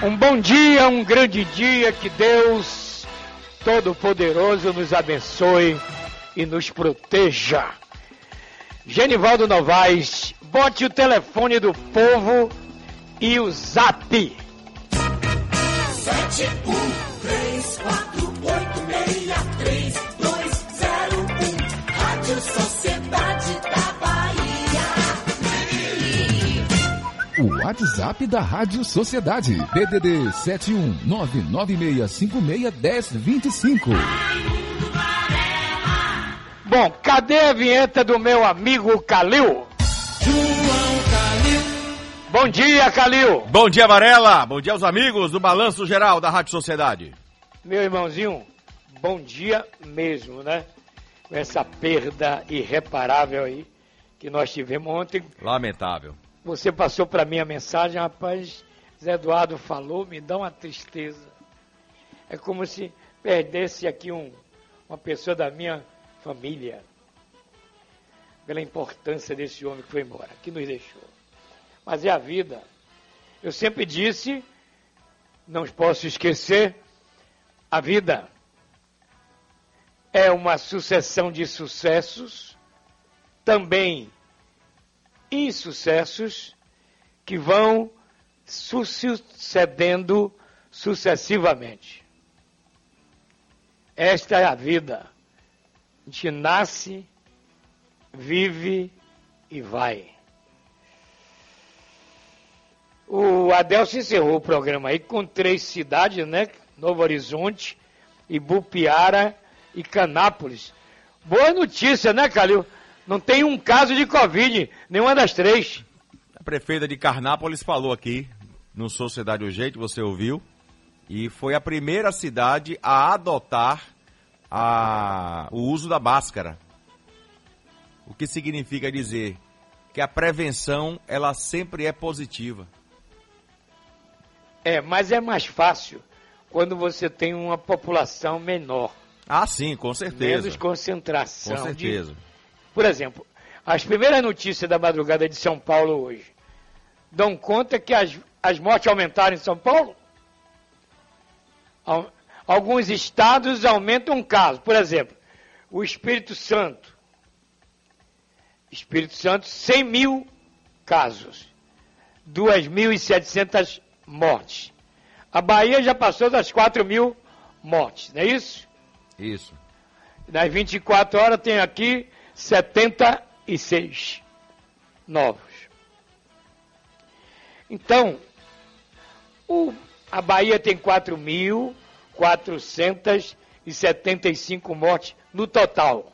Um bom dia, um grande dia, que Deus Todo-Poderoso nos abençoe e nos proteja. Genivaldo Novaes, bote o telefone do povo e o zap. Sete, um, três, quatro, oito, meia, três, dois, zero, um. Rádio Sociedade da Bahia. O WhatsApp da Rádio Sociedade. DDD 71996561025. Bom, cadê a vinheta do meu amigo Calil? Bom dia, Calil. Bom dia, Varela. Bom dia aos amigos do Balanço Geral da Rádio Sociedade. Meu irmãozinho, bom dia mesmo, né? Com essa perda irreparável aí que nós tivemos ontem. Lamentável. Você passou para mim a mensagem, rapaz, Zé Eduardo falou, me dá uma tristeza. É como se perdesse aqui um, uma pessoa da minha família. Pela importância desse homem que foi embora, que nos deixou. Mas é a vida. Eu sempre disse, não posso esquecer, a vida é uma sucessão de sucessos, também insucessos, que vão sucedendo sucessivamente. Esta é a vida. A gente nasce, vive e vai. O Adelso encerrou o programa aí com três cidades, né? Novo Horizonte, Ibupiara e Canápolis. Boa notícia, né, Calil? Não tem um caso de Covid, nenhuma das três. A prefeita de Carnápolis falou aqui no Sociedade Urgente, você ouviu, e foi a primeira cidade a adotar a- o uso da máscara. O que significa dizer que a prevenção ela sempre é positiva. É, mas é mais fácil quando você tem uma população menor, Ah, sim, com certeza. menos concentração. Com de- certeza. Por exemplo, as primeiras notícias da madrugada de São Paulo hoje dão conta que as, as mortes aumentaram em São Paulo. Al- Alguns estados aumentam casos. Por exemplo, o Espírito Santo. Espírito Santo, 100 mil casos. 2.700 mortes. A Bahia já passou das 4 mil mortes, não é isso? Isso. Nas 24 horas tem aqui 76 novos. Então, o- a Bahia tem 4.475 mortes no total.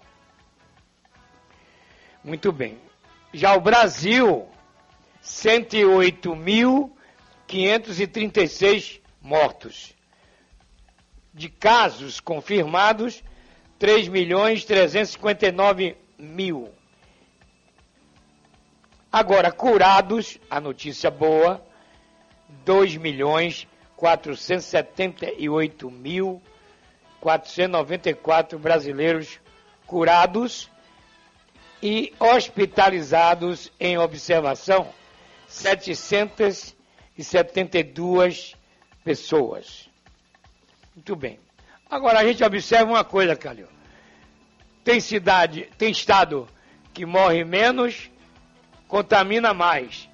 Muito bem. Já o Brasil, 108.536 mortos. De casos confirmados, 3 milhões 359 mil. Agora, curados, a notícia boa, 2 milhões 478 mil 494 brasileiros curados e hospitalizados em observação 772 pessoas. Muito bem. Agora a gente observa uma coisa, Calil. Tem cidade, tem estado que morre menos, contamina mais.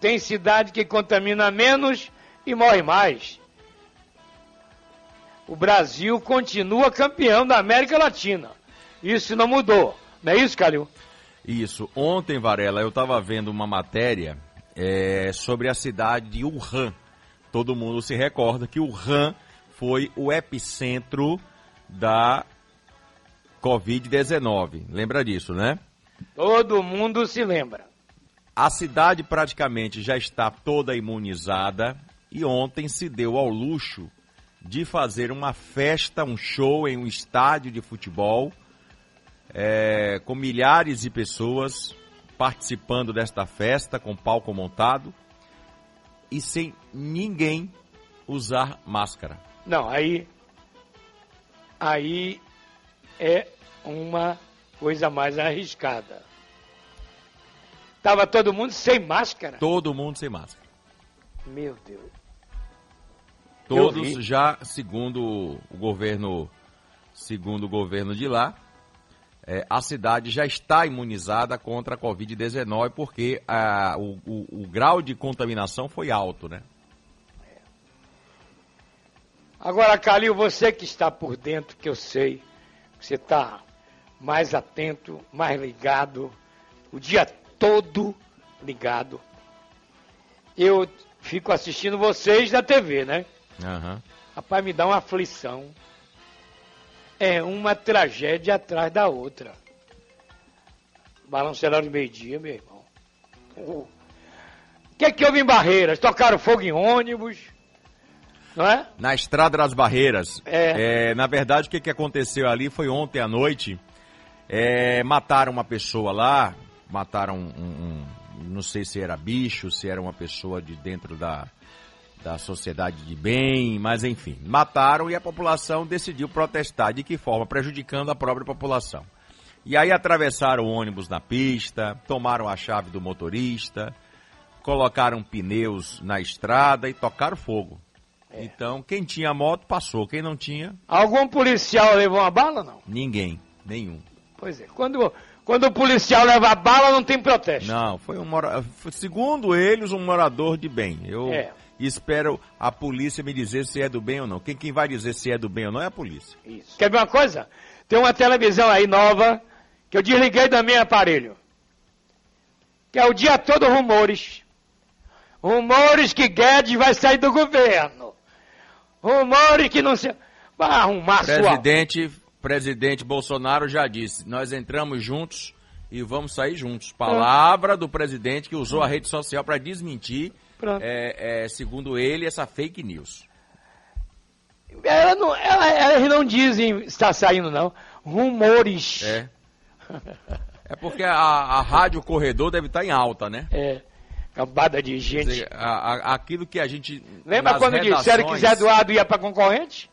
Tem cidade que contamina menos e morre mais. O Brasil continua campeão da América Latina. Isso não mudou. Não é isso, Calil? Isso. Ontem, Varela, eu estava vendo uma matéria é, sobre a cidade de Wuhan. Todo mundo se recorda que Wuhan foi o epicentro da Covid-19. Lembra disso, né? Todo mundo se lembra. A cidade praticamente já está toda imunizada e ontem se deu ao luxo de fazer uma festa, um show em um estádio de futebol é, com milhares de pessoas participando desta festa com palco montado e sem ninguém usar máscara. Não, aí. Aí é uma coisa mais arriscada. Tava todo mundo sem máscara. Todo mundo sem máscara. Meu Deus. Eu Todos já, segundo o governo, segundo o governo de lá, é, a cidade já está imunizada contra a Covid-19 porque ah, o, o- o grau de contaminação foi alto, né? Agora, Calil, você que está por dentro, que eu sei, você está mais atento, mais ligado, o dia todo ligado. Eu fico assistindo vocês na TV, né? Aham. Rapaz, me dá uma aflição. É uma tragédia atrás da outra. Balanceiro de meio-dia, meu irmão. O que é que houve em Barreiras? Tocaram fogo em ônibus, não é? Na Estrada das Barreiras. É. É, na verdade, o que, que aconteceu ali foi ontem à noite. É, mataram uma pessoa lá, mataram um, um- Não sei se era bicho, se era uma pessoa de dentro da, da sociedade de bem, mas enfim. Mataram e a população decidiu protestar. De que forma? Prejudicando a própria população. E aí atravessaram o ônibus na pista, tomaram a chave do motorista, colocaram pneus na estrada e tocaram fogo. Então, quem tinha moto passou, quem não tinha, Algum policial levou uma bala, não? ninguém, nenhum. Pois é. Quando, quando o policial leva a bala, não tem protesto. Não, foi um mora... segundo eles, um morador de bem. Eu É. espero a polícia me dizer se é do bem ou não. Quem, quem vai dizer se é do bem ou não é a polícia. Isso. Quer ver uma coisa? Tem uma televisão aí nova que eu desliguei do meu aparelho. Que é o dia todo rumores. Rumores que Guedes vai sair do governo. Rumores que não se. Vai arrumar sua. Presidente, presidente Bolsonaro já disse, nós entramos juntos e vamos sair juntos. Palavra do presidente que usou a rede social para desmentir. É, é, segundo ele, essa fake news. Ela não, ela- elas não dizem está saindo, não. Rumores. É. É porque a, a rádio corredor deve estar em alta, né? É. Cambada de gente. dizer, a- a- aquilo que a gente. Lembra quando disseram que Zé redações- Eduardo ia para concorrente?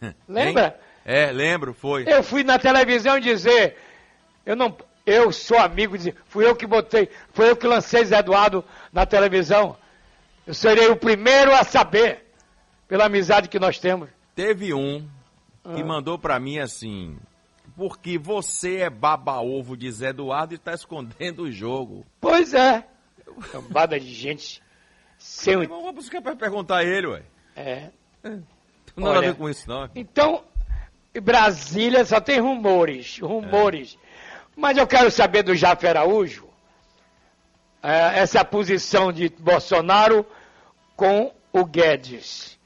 Lembra? Hein? É, lembro, foi. Eu fui na televisão dizer, eu não, eu sou amigo, de, fui eu que botei, foi eu que lancei Zé Eduardo na televisão. Eu serei o primeiro a saber, pela amizade que nós temos. Teve um que Ah. mandou pra mim assim. Porque você é baba-ovo de Zé Eduardo e tá escondendo o jogo. Pois é. Cambada de gente sem. Vamos buscar pra perguntar a ele, ué. É. Não tem nada a ver com isso, não. Então, em Brasília só tem rumores, rumores. Mas eu quero saber do Jafé Araújo, é, essa posição de Bolsonaro com o Guedes.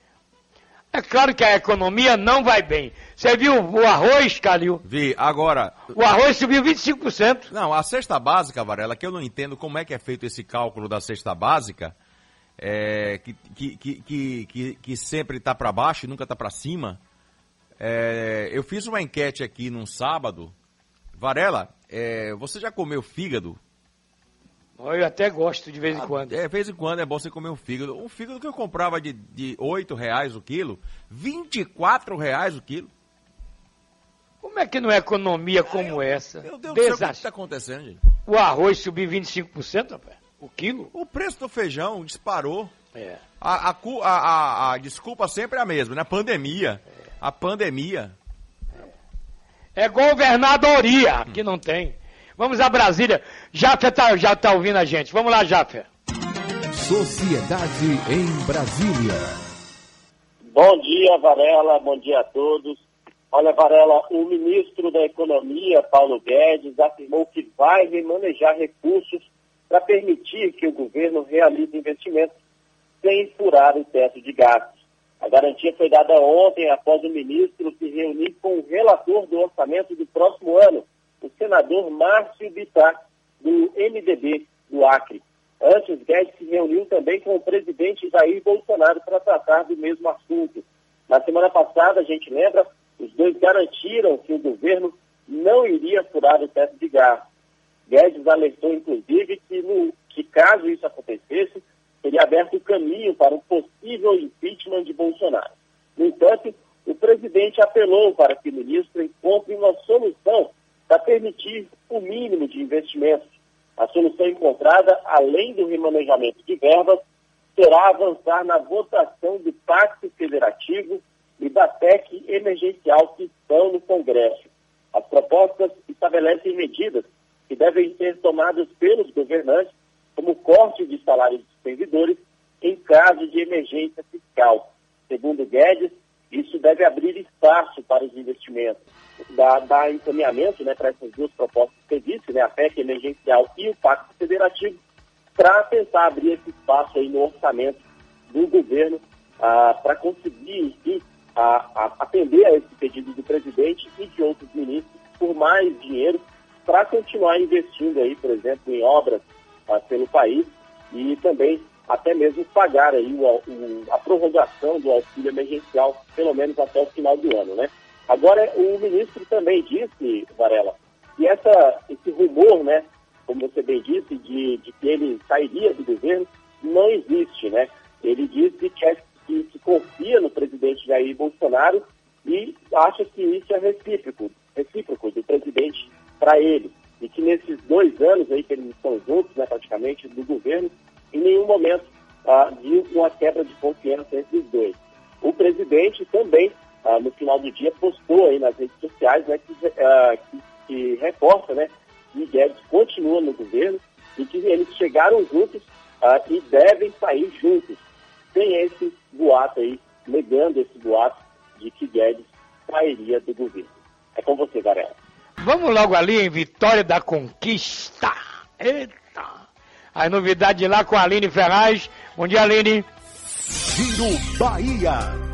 É claro que a economia não vai bem. Você viu o arroz, Calil? Vi, agora. O arroz subiu 25%. Não, a cesta básica, Varela, que eu não entendo como é que é feito esse cálculo da cesta básica, é, que, que, que, que, que- sempre está para baixo e nunca está para cima. É, eu fiz uma enquete aqui num sábado. Varela, é, você já comeu fígado? Eu até gosto de vez em quando. É, de vez em quando é bom você comer um fígado. Um fígado que eu comprava de, de 8 reais o quilo, 24 reais o quilo. Como é que não é economia como essa? Meu Deus do céu, o que está acontecendo, gente? O arroz subiu 25%, rapaz. O quilo? O preço do feijão disparou. É. A, a a- a- a desculpa sempre é a mesma, né? Pandemia. A pandemia. É governadoria, que não tem. Vamos a Brasília. Jafé tá, já tá ouvindo a gente. Vamos lá, Jafé. Sociedade em Brasília. Bom dia, Varela. Bom dia a todos. Olha, Varela, o ministro da Economia, Paulo Guedes, afirmou que vai remanejar recursos para permitir que o governo realize investimentos sem furar o teto de gastos. A garantia foi dada ontem após o ministro se reunir com o relator do orçamento do próximo ano, o senador Márcio Bittar, do MDB do Acre. Antes, Guedes se reuniu também com o presidente Jair Bolsonaro para tratar do mesmo assunto. Na semana passada, a gente lembra, os dois garantiram que o governo não iria furar o teto de gás. Guedes alertou, inclusive, que, no, que caso isso acontecesse, seria aberto o caminho para um possível impeachment de Bolsonaro. No entanto, o presidente apelou para que o ministro encontre uma solução para permitir o mínimo de investimentos. A solução encontrada, além do remanejamento de verbas, será avançar na votação do Pacto Federativo e da PEC emergencial que estão no Congresso. As propostas estabelecem medidas que devem ser tomadas pelos governantes, como corte de salários dos servidores em caso de emergência fiscal. Segundo Guedes, isso deve abrir espaço para os investimentos, dar, encaminhamento né, para essas duas propostas que eu disse, né, a PEC emergencial e o Pacto Federativo, para tentar abrir esse espaço aí no orçamento do governo ah, para conseguir, enfim, a, a, atender a esse pedido do presidente e de outros ministros por mais dinheiro para continuar investindo aí, por exemplo, em obras ah, pelo país e também até mesmo pagar aí o, o, a prorrogação do auxílio emergencial, pelo menos até o final do ano, né? Agora, o ministro também disse, Varela, que essa, esse rumor, né, como você bem disse, de, de que ele sairia do governo, não existe, né? Ele disse que, é, que, que confia no presidente Jair Bolsonaro e acha que isso é recíproco, recíproco do presidente para ele. E que nesses dois anos aí que eles estão juntos, né, praticamente, do governo, em nenhum momento ah, viu uma quebra de confiança entre os dois. O presidente também, ah, no final do dia, postou aí nas redes sociais né, que, ah, que, que reforça né, que Guedes continua no governo e que eles chegaram juntos ah, e devem sair juntos. Tem esse boato aí, negando esse boato de que Guedes sairia do governo. É com você, Varela. Vamos logo ali em Vitória da Conquista. Eita! As novidades lá com a Aline Ferraz. Bom dia, Aline. Giro Bahia.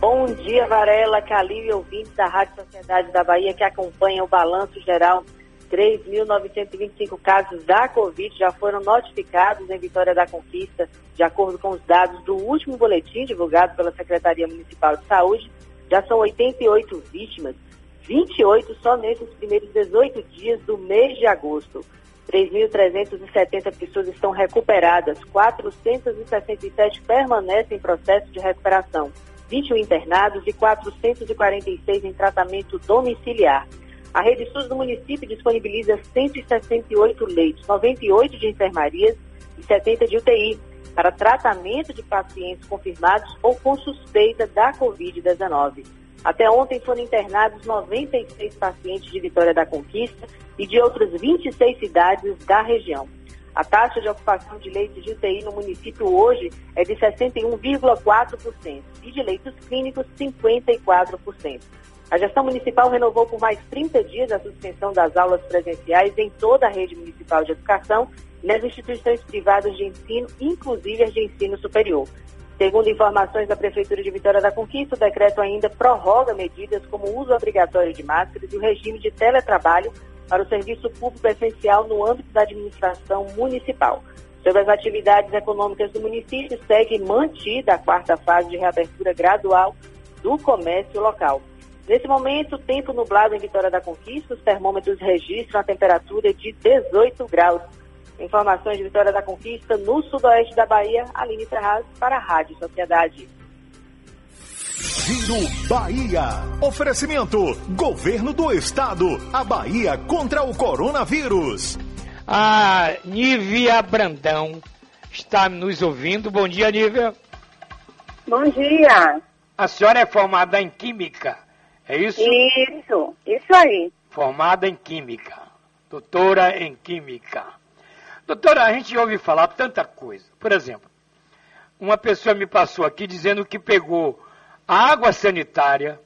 Bom dia, Varela, Calil e ouvintes da Rádio Sociedade da Bahia que acompanham o balanço geral. 3.925 casos da Covid já foram notificados em Vitória da Conquista, de acordo com os dados do último boletim divulgado pela Secretaria Municipal de Saúde. Já são 88 vítimas, 28 só nesses primeiros 18 dias do mês de agosto. 3.370 pessoas estão recuperadas, 467 permanecem em processo de recuperação, 21 internados e 446 em tratamento domiciliar. A Rede SUS do município disponibiliza 168 leitos, 98 de enfermarias e 70 de UTI, para tratamento de pacientes confirmados ou com suspeita da Covid-19. Até ontem foram internados 96 pacientes de Vitória da Conquista e de outras 26 cidades da região. A taxa de ocupação de leitos de UTI no município hoje é de 61,4% e de leitos clínicos 54%. A gestão municipal renovou por mais 30 dias a suspensão das aulas presenciais em toda a rede municipal de educação e nas instituições privadas de ensino, inclusive as de ensino superior. Segundo informações da Prefeitura de Vitória da Conquista, o decreto ainda prorroga medidas como o uso obrigatório de máscaras e o regime de teletrabalho para o serviço público essencial no âmbito da administração municipal. Sobre as atividades econômicas do município, segue mantida a quarta fase de reabertura gradual do comércio local. Nesse momento, tempo nublado em Vitória da Conquista, os termômetros registram a temperatura de 18 graus. Informações de Vitória da Conquista, no sudoeste da Bahia, Aline Ferraz, para a Rádio Sociedade. Giro Bahia. Oferecimento: Governo do Estado. A Bahia contra o coronavírus. A Nívia Brandão está nos ouvindo. Bom dia, Nívia. Bom dia. A senhora é formada em Química, é isso? Isso, isso aí. Formada em Química. Doutora em Química. Doutora, a gente ouve falar tanta coisa. Por exemplo, uma pessoa me passou aqui dizendo que pegou a água sanitária,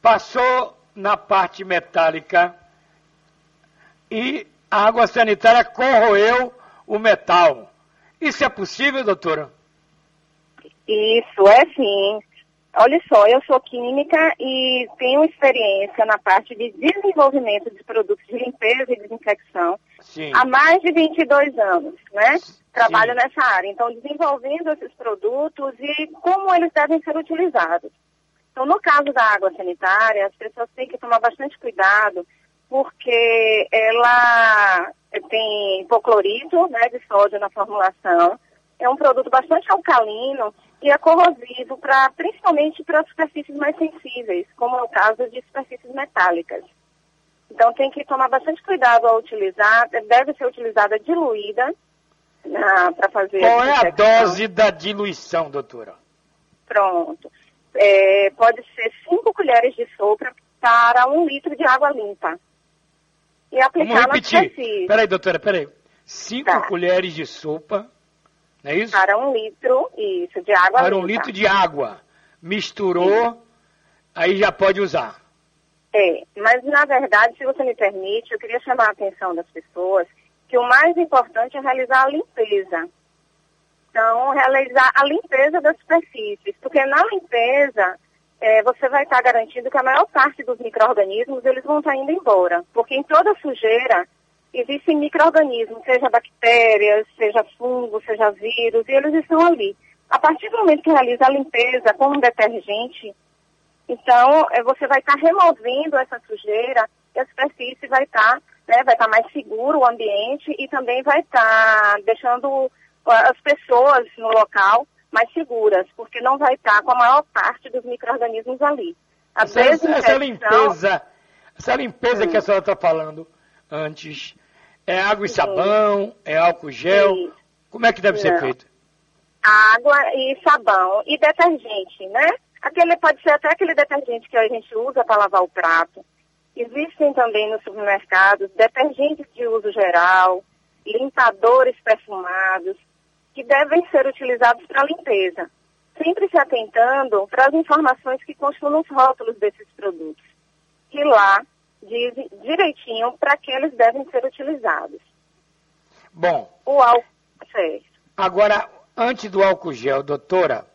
passou na parte metálica e a água sanitária corroeu o metal. Isso é possível, doutora? Isso, é sim. Olha só, eu sou química e tenho experiência na parte de desenvolvimento de produtos de limpeza e desinfecção Sim. há mais de 22 anos, né? Trabalho Sim. nessa área. Então, desenvolvendo esses produtos e como eles devem ser utilizados. Então, no caso da água sanitária, as pessoas têm que tomar bastante cuidado, porque ela tem hipoclorito né, de sódio na formulação é um produto bastante alcalino e é corrosivo, pra, principalmente para superfícies mais sensíveis, como é o caso de superfícies metálicas. Então tem que tomar bastante cuidado ao utilizar, deve ser utilizada diluída para fazer. Qual é a dose da diluição, doutora? Pronto. É, pode ser 5 colheres de sopa para um litro de água limpa. E Vamos aplicar na repetir. Peraí, doutora, peraí. Cinco Tá. colheres de sopa, não é isso? Para um litro, isso, de água Para limpa. um litro de água. Misturou, aí já pode usar. É, mas na verdade, se você me permite, eu queria chamar a atenção das pessoas que o mais importante é realizar a limpeza. Então, realizar a limpeza das superfícies, porque na limpeza é, você vai estar garantindo que a maior parte dos micro-organismos eles vão estar indo embora, porque em toda sujeira existem micro-organismos, seja bactérias, seja fungo, seja vírus, e eles estão ali. A partir do momento que realiza a limpeza com um detergente, então, eh, você vai estar removendo essa sujeira e a superfície vai estar, né, vai estar mais seguro o ambiente e também vai estar deixando ah, as pessoas no local mais seguras, porque não vai estar com a maior parte dos micro-organismos ali. A Essa, essa desinfecção- limpeza, essa limpeza Hum. que a senhora está falando antes, é água e sabão, é álcool gel? Sim. Como é que deve ser Não. feito? água e sabão e detergente, né? Aquele pode ser até aquele detergente que a gente usa para lavar o prato. Existem também nos supermercados detergentes de uso geral, limpadores perfumados, que devem ser utilizados para limpeza, sempre se atentando para as informações que constam nos rótulos desses produtos, que lá dizem direitinho para que eles devem ser utilizados. Bom, O álcool, certo. agora, antes do álcool gel, doutora.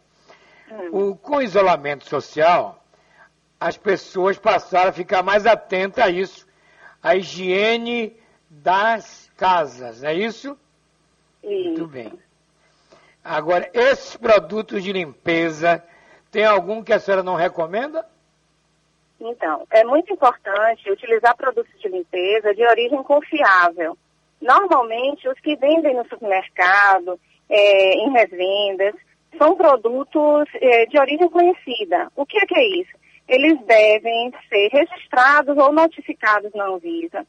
O, com o isolamento social, as pessoas passaram a ficar mais atentas a isso, a higiene das casas, é isso? Muito Isso. bem. Agora, esses produtos de limpeza, tem algum que a senhora não recomenda? Então, é muito importante utilizar produtos de limpeza de origem confiável. Normalmente, os que vendem no supermercado, é, em revendas, são produtos é, de origem conhecida. O que é, que é isso? Eles devem ser registrados ou notificados na Anvisa,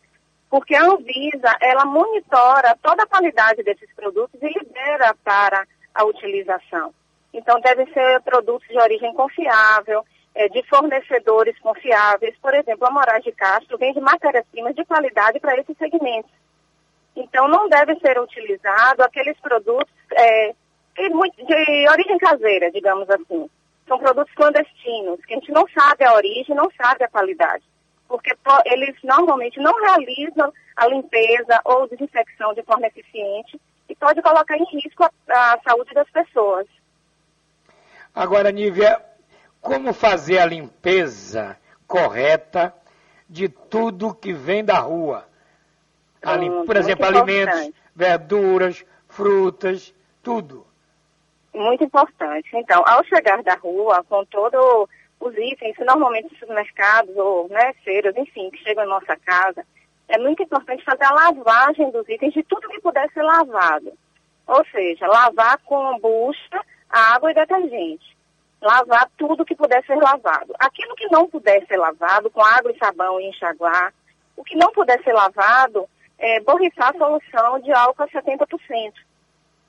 porque a Anvisa, ela monitora toda a qualidade desses produtos e libera para a utilização. Então, devem ser produtos de origem confiável, eh, de fornecedores confiáveis. Por exemplo, a Moraes de Castro vende matérias-primas de qualidade para esses segmentos. Então, não deve ser utilizado aqueles produtos eh, muito- de origem caseira, digamos assim. São produtos clandestinos, que a gente não sabe a origem, não sabe a qualidade. Porque po- eles normalmente não realizam a limpeza ou desinfecção de forma eficiente e pode colocar em risco a, a saúde das pessoas. Agora, Nívia, como fazer a limpeza correta de tudo que vem da rua? Pronto, Por exemplo, alimentos, importante. verduras, frutas, tudo. Muito importante. Então, ao chegar da rua, com todos os itens, normalmente os supermercados ou né, feiras, enfim, que chegam em nossa casa, é muito importante fazer a lavagem dos itens de tudo que puder ser lavado. Ou seja, lavar com bucha, água e detergente. Lavar tudo que puder ser lavado. Aquilo que não puder ser lavado, com água e sabão e enxaguar. O que não puder ser lavado, é borrifar a solução de álcool a 70%.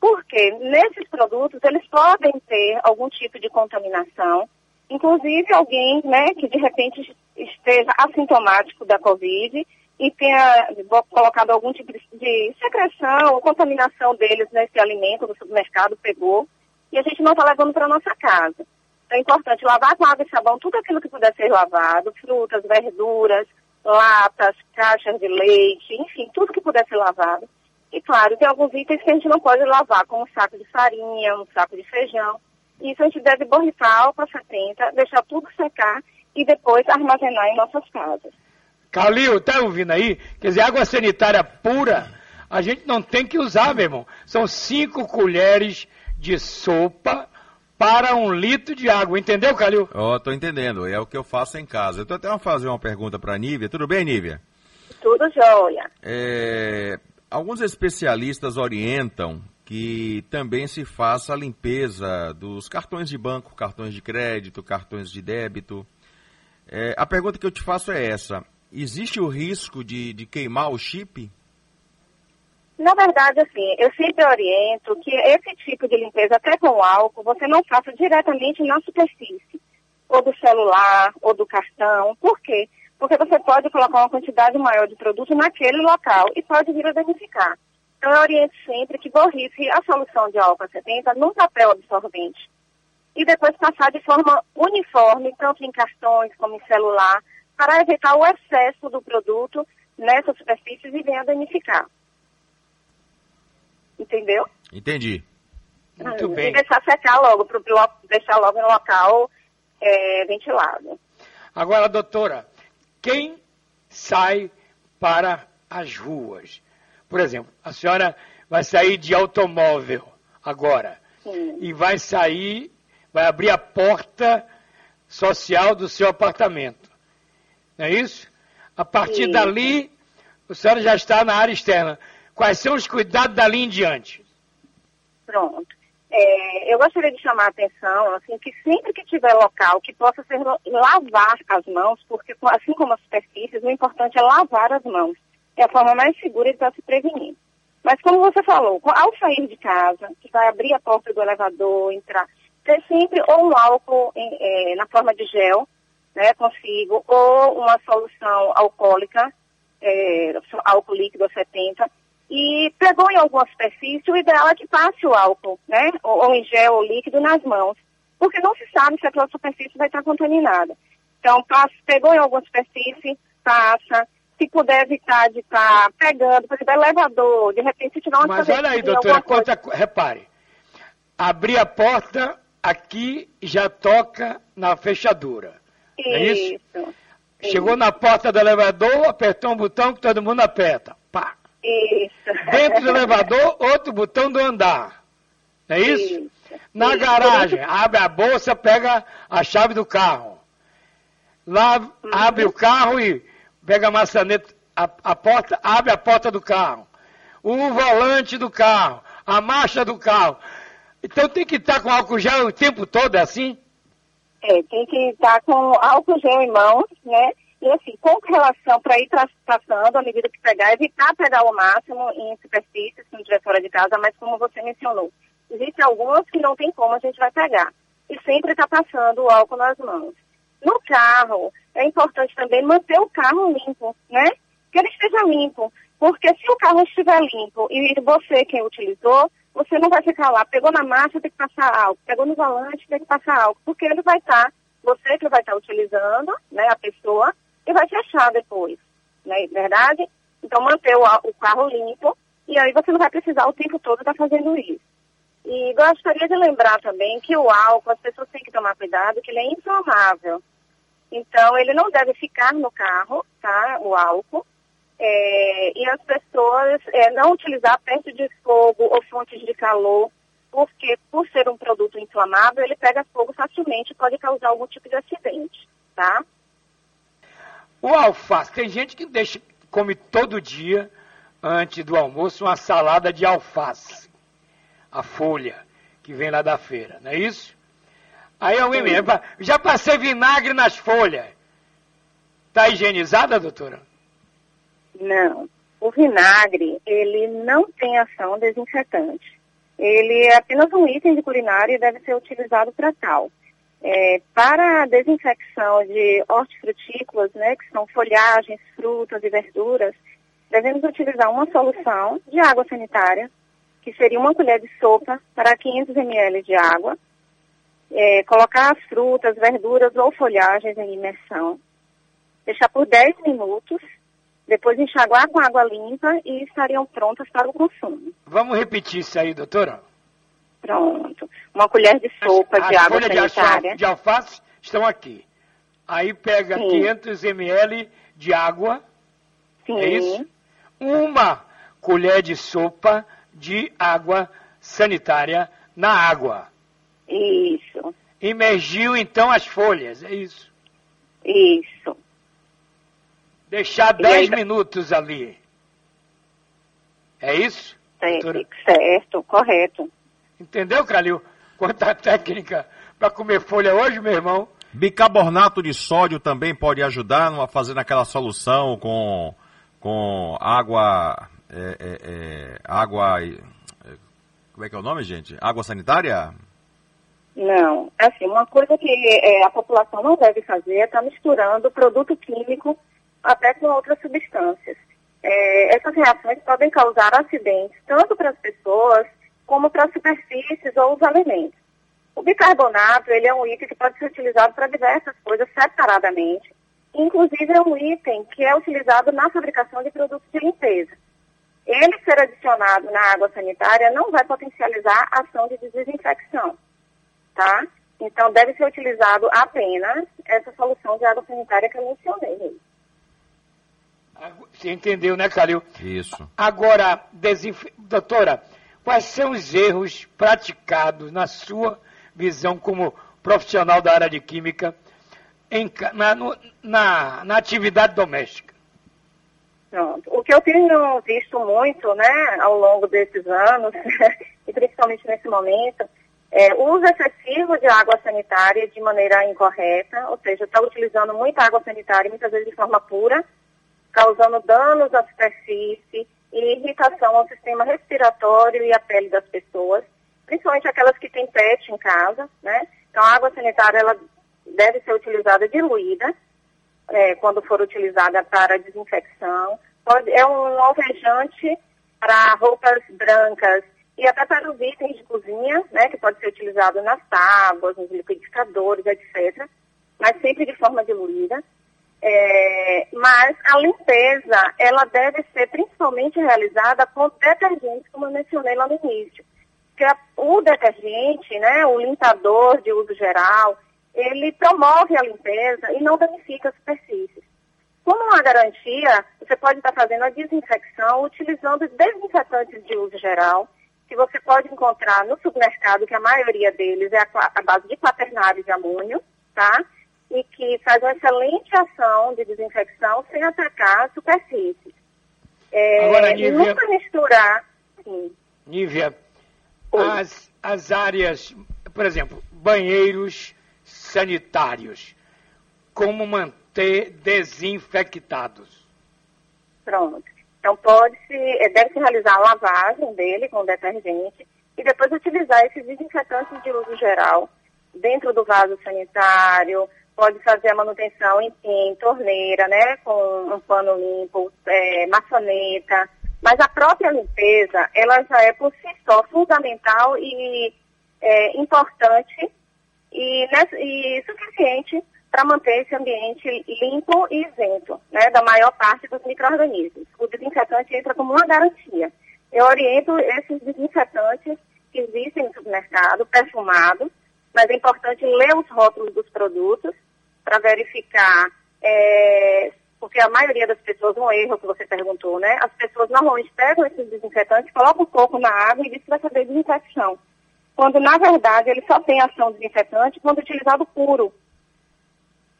Porque nesses produtos eles podem ter algum tipo de contaminação, inclusive alguém né, que de repente esteja assintomático da Covid e tenha colocado algum tipo de, de secreção ou contaminação deles nesse alimento do supermercado, pegou, e a gente não está levando para nossa casa. Então é importante lavar com água e sabão tudo aquilo que puder ser lavado, frutas, verduras, latas, caixas de leite, enfim, tudo que puder ser lavado. E claro, tem alguns itens que a gente não pode lavar, como um saco de farinha, um saco de feijão. Isso a gente deve borrifar álcool a 70, deixar tudo secar e depois armazenar em nossas casas. Calil, tá ouvindo aí? Quer dizer, água sanitária pura, a gente não tem que usar, meu irmão. São cinco colheres de sopa para um litro de água. Entendeu, Calil? Ó, tô entendendo. É o que eu faço em casa. Eu tô até a fazer uma pergunta pra Nívia. Tudo bem, Nívia? Tudo jóia. É, alguns especialistas orientam que também se faça a limpeza dos cartões de banco, cartões de crédito, cartões de débito. É, a pergunta que eu te faço é essa: existe o risco de, de queimar o chip? Na verdade, assim, eu sempre oriento que esse tipo de limpeza, até com álcool, você não faça diretamente na superfície, ou do celular, ou do cartão. Por quê? Porque você pode colocar uma quantidade maior de produto naquele local e pode vir a danificar. Então, eu oriento sempre que borrife a solução de álcool 70 num papel absorvente. E depois passar de forma uniforme, tanto em cartões como em celular, para evitar o excesso do produto nessas superfícies e venha danificar. Entendeu? Entendi. Muito e bem. deixar secar logo, pro- deixar logo no local é, ventilado. Agora, doutora, quem sai para as ruas? Por exemplo, a senhora vai sair de automóvel agora Sim. e vai sair, vai abrir a porta social do seu apartamento. Não é isso? A partir Sim. dali, a senhora já está na área externa. Quais são os cuidados dali em diante? Pronto. É, eu gostaria de chamar a atenção, assim, que sempre que tiver local que possa ser lavar as mãos, porque assim como as superfícies, o importante é lavar as mãos. É a forma mais segura de estar se prevenindo. Mas como você falou, ao sair de casa, que vai abrir a porta do elevador, entrar, ter sempre ou um álcool em- é, na forma de gel, né, consigo, ou uma solução alcoólica, é, álcool líquido a 70, e pegou em alguma superfície, o ideal é que passe o álcool, né? Ou, ou em gel ou líquido nas mãos. Porque não se sabe se aquela superfície vai estar contaminada. Então, passa, pegou em alguma superfície, passa. Se puder evitar de estar pegando, por exemplo, elevador, de repente se tiver uma Mas olha aí, doutora, quanta, repare. Abrir a porta aqui já toca na fechadura. É isso? Isso. Chegou na porta do elevador, apertou um botão que todo mundo aperta. Pá. Isso. Dentro do elevador, outro botão do andar. É isso? Isso. Na Isso. garagem, abre a bolsa, pega a chave do carro. Lá Uhum. abre o carro e pega a maçaneta, a, a porta, abre a porta do carro. O volante do carro, a marcha do carro. Então tem que estar com álcool gel o tempo todo, é assim? É, tem que estar com álcool gel em mãos, né? E assim, com relação para ir passando, à medida que pegar, evitar pegar o máximo em superfícies, estiver fora de casa, mas como você mencionou, existem algumas que não tem como a gente vai pegar. E sempre está passando o álcool nas mãos. No carro, é importante também manter o carro limpo, né? Que ele esteja limpo. Porque se o carro estiver limpo e você quem utilizou, você não vai ficar lá, pegou na marcha, tem que passar álcool, pegou no volante, tem que passar álcool, porque ele vai estar, você que vai estar utilizando, né, a pessoa, e vai te achar depois, né, verdade? Então manter o, o carro limpo, e aí você não vai precisar o tempo todo estar fazendo isso. E gostaria de lembrar também que o álcool, as pessoas têm que tomar cuidado, que ele é inflamável. Então, ele não deve ficar no carro, tá? O álcool. É, e as pessoas é, não utilizar perto de fogo ou fontes de calor, porque por ser um produto inflamável, ele pega fogo facilmente e pode causar algum tipo de acidente, tá? O alface, tem gente que deixa, come todo dia, antes do almoço, uma salada de alface. A folha, que vem lá da feira, não é isso? Aí alguém me já passei vinagre nas folhas. Está higienizada, doutora? Não. O vinagre, ele não tem ação desinfetante. Ele é apenas um item de culinária e deve ser utilizado para tal. É, para a desinfecção de hortifrutícolas, né, que são folhagens, frutas e verduras, devemos utilizar uma solução de água sanitária, que seria uma colher de sopa para 500 ml de água, é, colocar as frutas, verduras ou folhagens em imersão, deixar por 10 minutos, depois enxaguar com água limpa e estariam prontas para o consumo. Vamos repetir isso aí, doutora? Pronto. Uma colher de sopa As de água sanitária. de alface estão aqui. Aí pega Sim. 500 ml de água, Sim. é isso? uma colher de sopa de água sanitária na água. Isso. Imergiu então as folhas, é isso. Isso. Deixar E aí 10 tá- minutos ali. É isso? Certo, certo, correto. Entendeu, Calil? Quanta técnica para comer folha hoje, meu irmão. Bicarbonato de sódio também pode ajudar a fazer aquela solução com, com água. É, é, é, água. é, como é que é o nome, gente? Água sanitária? Não, assim, uma coisa que é, a população não deve fazer é estar misturando produto químico até com outras substâncias. É, essas reações podem causar acidentes tanto para as pessoas como para superfícies ou os alimentos. O bicarbonato, ele é um item que pode ser utilizado para diversas coisas separadamente. Inclusive é um item que é utilizado na fabricação de produtos de limpeza. Ele ser adicionado na água sanitária não vai potencializar a ação de desinfecção, tá? Então deve ser utilizado apenas essa solução de água sanitária que eu mencionei. Você entendeu, né, Calil? Isso. Agora, desinf... doutora, quais são os erros praticados na sua visão como profissional da área de química em na, no- na, na atividade doméstica? O que eu tenho visto muito, né, ao longo desses anos, e principalmente nesse momento, é o uso excessivo de água sanitária de maneira incorreta, ou seja, está utilizando muita água sanitária, muitas vezes de forma pura, causando danos à superfície e irritação ao sistema respiratório e à pele das pessoas, principalmente aquelas que têm pet em casa, né? Então, a água sanitária, ela deve ser utilizada diluída, é, quando for utilizada para desinfecção. Pode, é um alvejante para roupas brancas e até para os itens de cozinha, né, que pode ser utilizado nas tábuas, nos liquidificadores, etc. Mas sempre de forma diluída. É, mas a limpeza, ela deve ser principalmente realizada com detergentes, como eu mencionei lá no início. Porque o detergente, né, o limpador de uso geral, ele promove a limpeza e não danifica as superfícies. Como uma garantia, você pode estar fazendo a desinfecção utilizando desinfetantes de uso geral, que você pode encontrar no supermercado, que a maioria deles é a, a base de quaternário de amônio, tá? E que faz uma excelente ação de desinfecção sem atacar a superfície. É, Agora, e Nívia- nunca misturar, sim, Nívia, Oi. as, as áreas, por exemplo, banheiros sanitários, como manter desinfectados? Pronto. Então pode-se, eh, deve-se realizar a lavagem dele com detergente e depois utilizar esses desinfetantes de uso geral dentro do vaso sanitário, pode fazer a manutenção em, torneira, né, com um pano limpo, eh, maçaneta, mas a própria limpeza, ela já é por si só fundamental e eh, importante e, nessa- e suficiente para manter esse ambiente limpo e isento né, da maior parte dos micro-organismos. O desinfetante entra como uma garantia. Eu oriento esses desinfetantes que existem no supermercado, perfumados, mas é importante ler os rótulos dos produtos para verificar, é, porque a maioria das pessoas, um erro que você perguntou, né? As pessoas normalmente pegam esses desinfetantes, colocam um pouco na água e dizem que vai fazer desinfecção quando na verdade ele só tem ação desinfetante quando utilizado puro.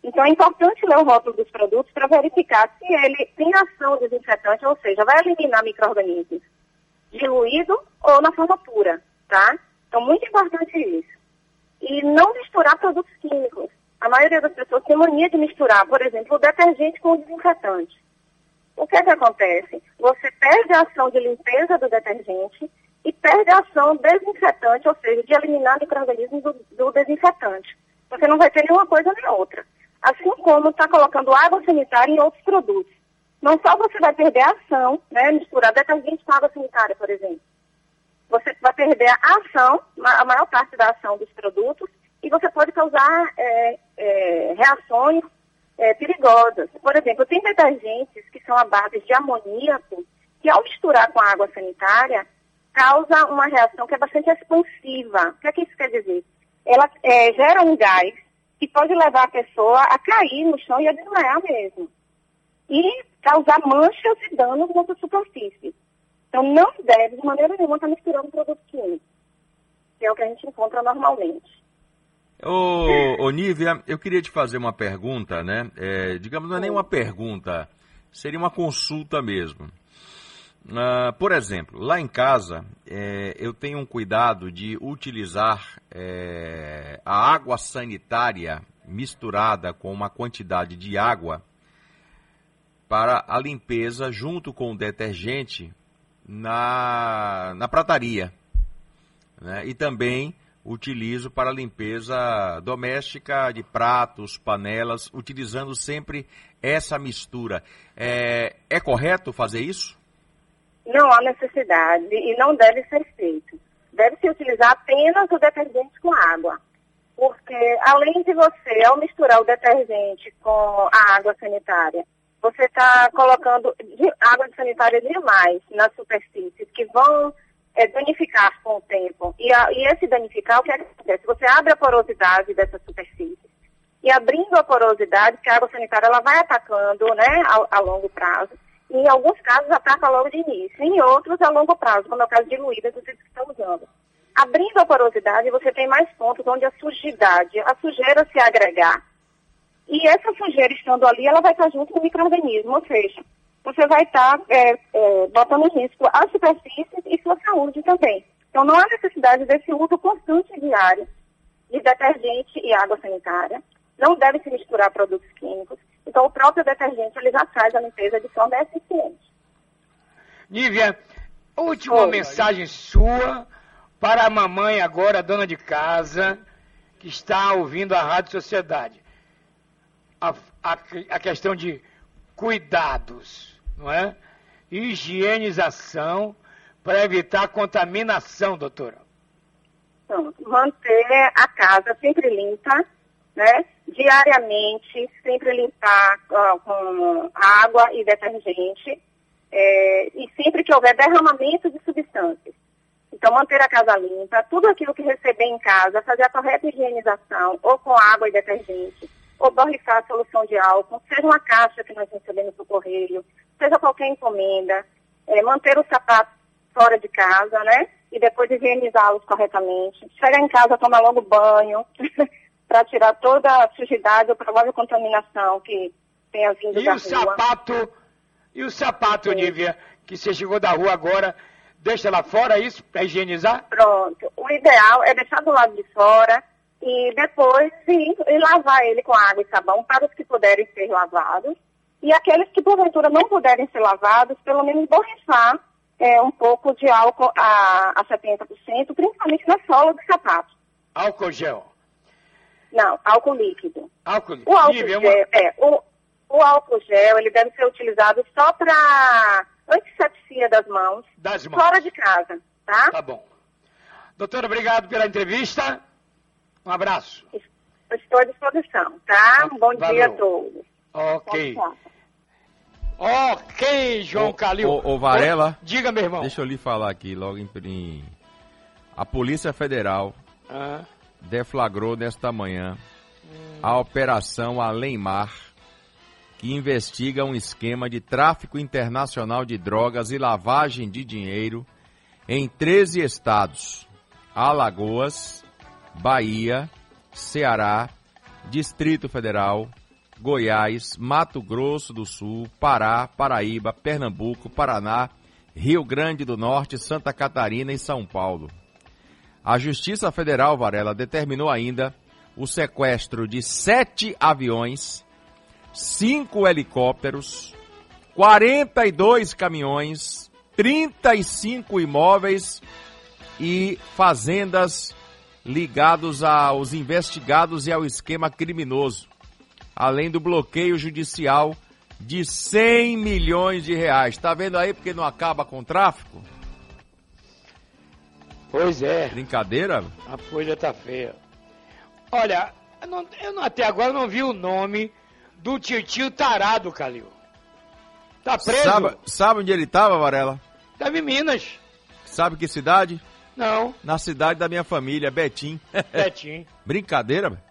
Então é importante ler o rótulo dos produtos para verificar se ele tem ação desinfetante, ou seja, vai eliminar micro-organismos diluído ou na forma pura, tá? Então muito importante isso. E não misturar produtos químicos. A maioria das pessoas tem mania de misturar, por exemplo, o detergente com o desinfetante. O que é que acontece? Você perde a ação de limpeza do detergente e perde a ação desinfetante, ou seja, de eliminar micro-organismos do, do desinfetante. Você não vai ter nenhuma coisa nem outra. Assim como está colocando água sanitária em outros produtos. Não só você vai perder a ação, né, misturar detergente com água sanitária, por exemplo. Você vai perder a ação, a maior parte da ação dos produtos, e você pode causar é, é, reações é, perigosas. Por exemplo, tem detergentes que são à base de amoníaco, que ao misturar com a água sanitária, causa uma reação que é bastante expansiva. O que, é que isso quer dizer? Ela é, gera um gás que pode levar a pessoa a cair no chão e a desmaiar mesmo. E causar manchas e danos nessa superfície. Então, não deve, de maneira nenhuma, estar misturando produto químico, que é o que a gente encontra normalmente. Ô, ô Nívia, eu queria te fazer uma pergunta, né? É, digamos, não é nem uma pergunta, seria uma consulta mesmo. Ah, por exemplo, lá em casa, é, eu tenho um cuidado de utilizar é, a água sanitária misturada com uma quantidade de água para a limpeza junto com o detergente na, na prataria. né? E também utilizo para limpeza doméstica de pratos, panelas, utilizando sempre essa mistura. É, é correto fazer isso? Não há necessidade e não deve ser feito. Deve-se utilizar apenas o detergente com água. Porque, além de você, ao misturar o detergente com a água sanitária, você está colocando água sanitária demais nas superfícies, que vão é, danificar com o tempo. E, a- e esse danificar, o que acontece? Você abre a porosidade dessa superfície. E abrindo a porosidade, que a água sanitária ela vai atacando né, a, a longo prazo. E em alguns casos ataca logo de início, em outros a longo prazo, como é o caso diluída que vocês estão usando. Abrindo a porosidade, você tem mais pontos onde a sujidade, a sujeira se agregar. E essa sujeira estando ali, ela vai estar junto com o microorganismo, ou seja, você vai estar é, é, botando em risco as superfícies e sua saúde também. Então não há necessidade desse uso constante diário de detergente e água sanitária. Não deve se misturar produtos químicos. Então o próprio detergente ele já faz a limpeza de forma eficiente. Nívia, última Oi. mensagem sua para a mamãe agora, dona de casa, que está ouvindo a Rádio Sociedade. A, a- a questão de cuidados, não é? Higienização para evitar contaminação, doutora. Então, manter a casa sempre limpa, né? Diariamente, sempre limpar com água e detergente. é, e sempre que houver derramamento de substâncias. Então, manter a casa limpa, tudo aquilo que receber em casa, fazer a correta higienização, ou com água e detergente, ou borrifar a solução de álcool, seja uma caixa que nós recebemos no correio, seja qualquer encomenda, é, manter os sapatos fora de casa, né? E depois higienizá-los corretamente. Chegar em casa, tomar logo banho, para tirar toda a sujidade ou provável contaminação que tenha vindo E da o rua. sapato, e o sapato, Sim. Nívia, que você chegou da rua agora, deixa lá fora isso para higienizar? Pronto. O ideal é deixar do lado de fora e depois sim, e lavar ele com água e sabão para os que puderem ser lavados. E aqueles que porventura não puderem ser lavados, pelo menos borrifar é, um pouco de álcool a, a 70%, principalmente na sola do sapato. Álcool gel. Não, álcool líquido. Álcool O álcool Nívia, gel, uma- é, o, o álcool gel, ele deve ser utilizado só para antisepsia das mãos, das mãos. fora de casa, tá? Tá bom. Doutora, obrigado pela entrevista. Um abraço. Estou à disposição, tá? Um bom dia a Valeu. todos. Ok. Ok, João Ô, Calil. ô, ô, Varela. Diga, meu irmão. Deixa eu lhe falar aqui, logo em, em- A Polícia Federal Ah, deflagrou nesta manhã a Operação Além Mar, que investiga um esquema de tráfico internacional de drogas e lavagem de dinheiro em 13 estados: Alagoas, Bahia, Ceará, Distrito Federal, Goiás, Mato Grosso do Sul, Pará, Paraíba, Pernambuco, Paraná, Rio Grande do Norte, Santa Catarina e São Paulo. A Justiça Federal, Varela, determinou ainda o sequestro de sete aviões, cinco helicópteros, 42 caminhões, 35 imóveis e fazendas ligados aos investigados e ao esquema criminoso, além do bloqueio judicial de 100 milhões de reais. Tá vendo aí porque não acaba com o tráfico? pois é, Brincadeira? a coisa tá feia. Olha, eu, não- eu não- até agora não vi o nome do tio tarado, Calil. Tá preso? Sabe, sabe onde ele estava, Varela? Tava em Minas. Sabe que cidade? Não, Na cidade da minha família, Betim. Betinho. Brincadeira? velho?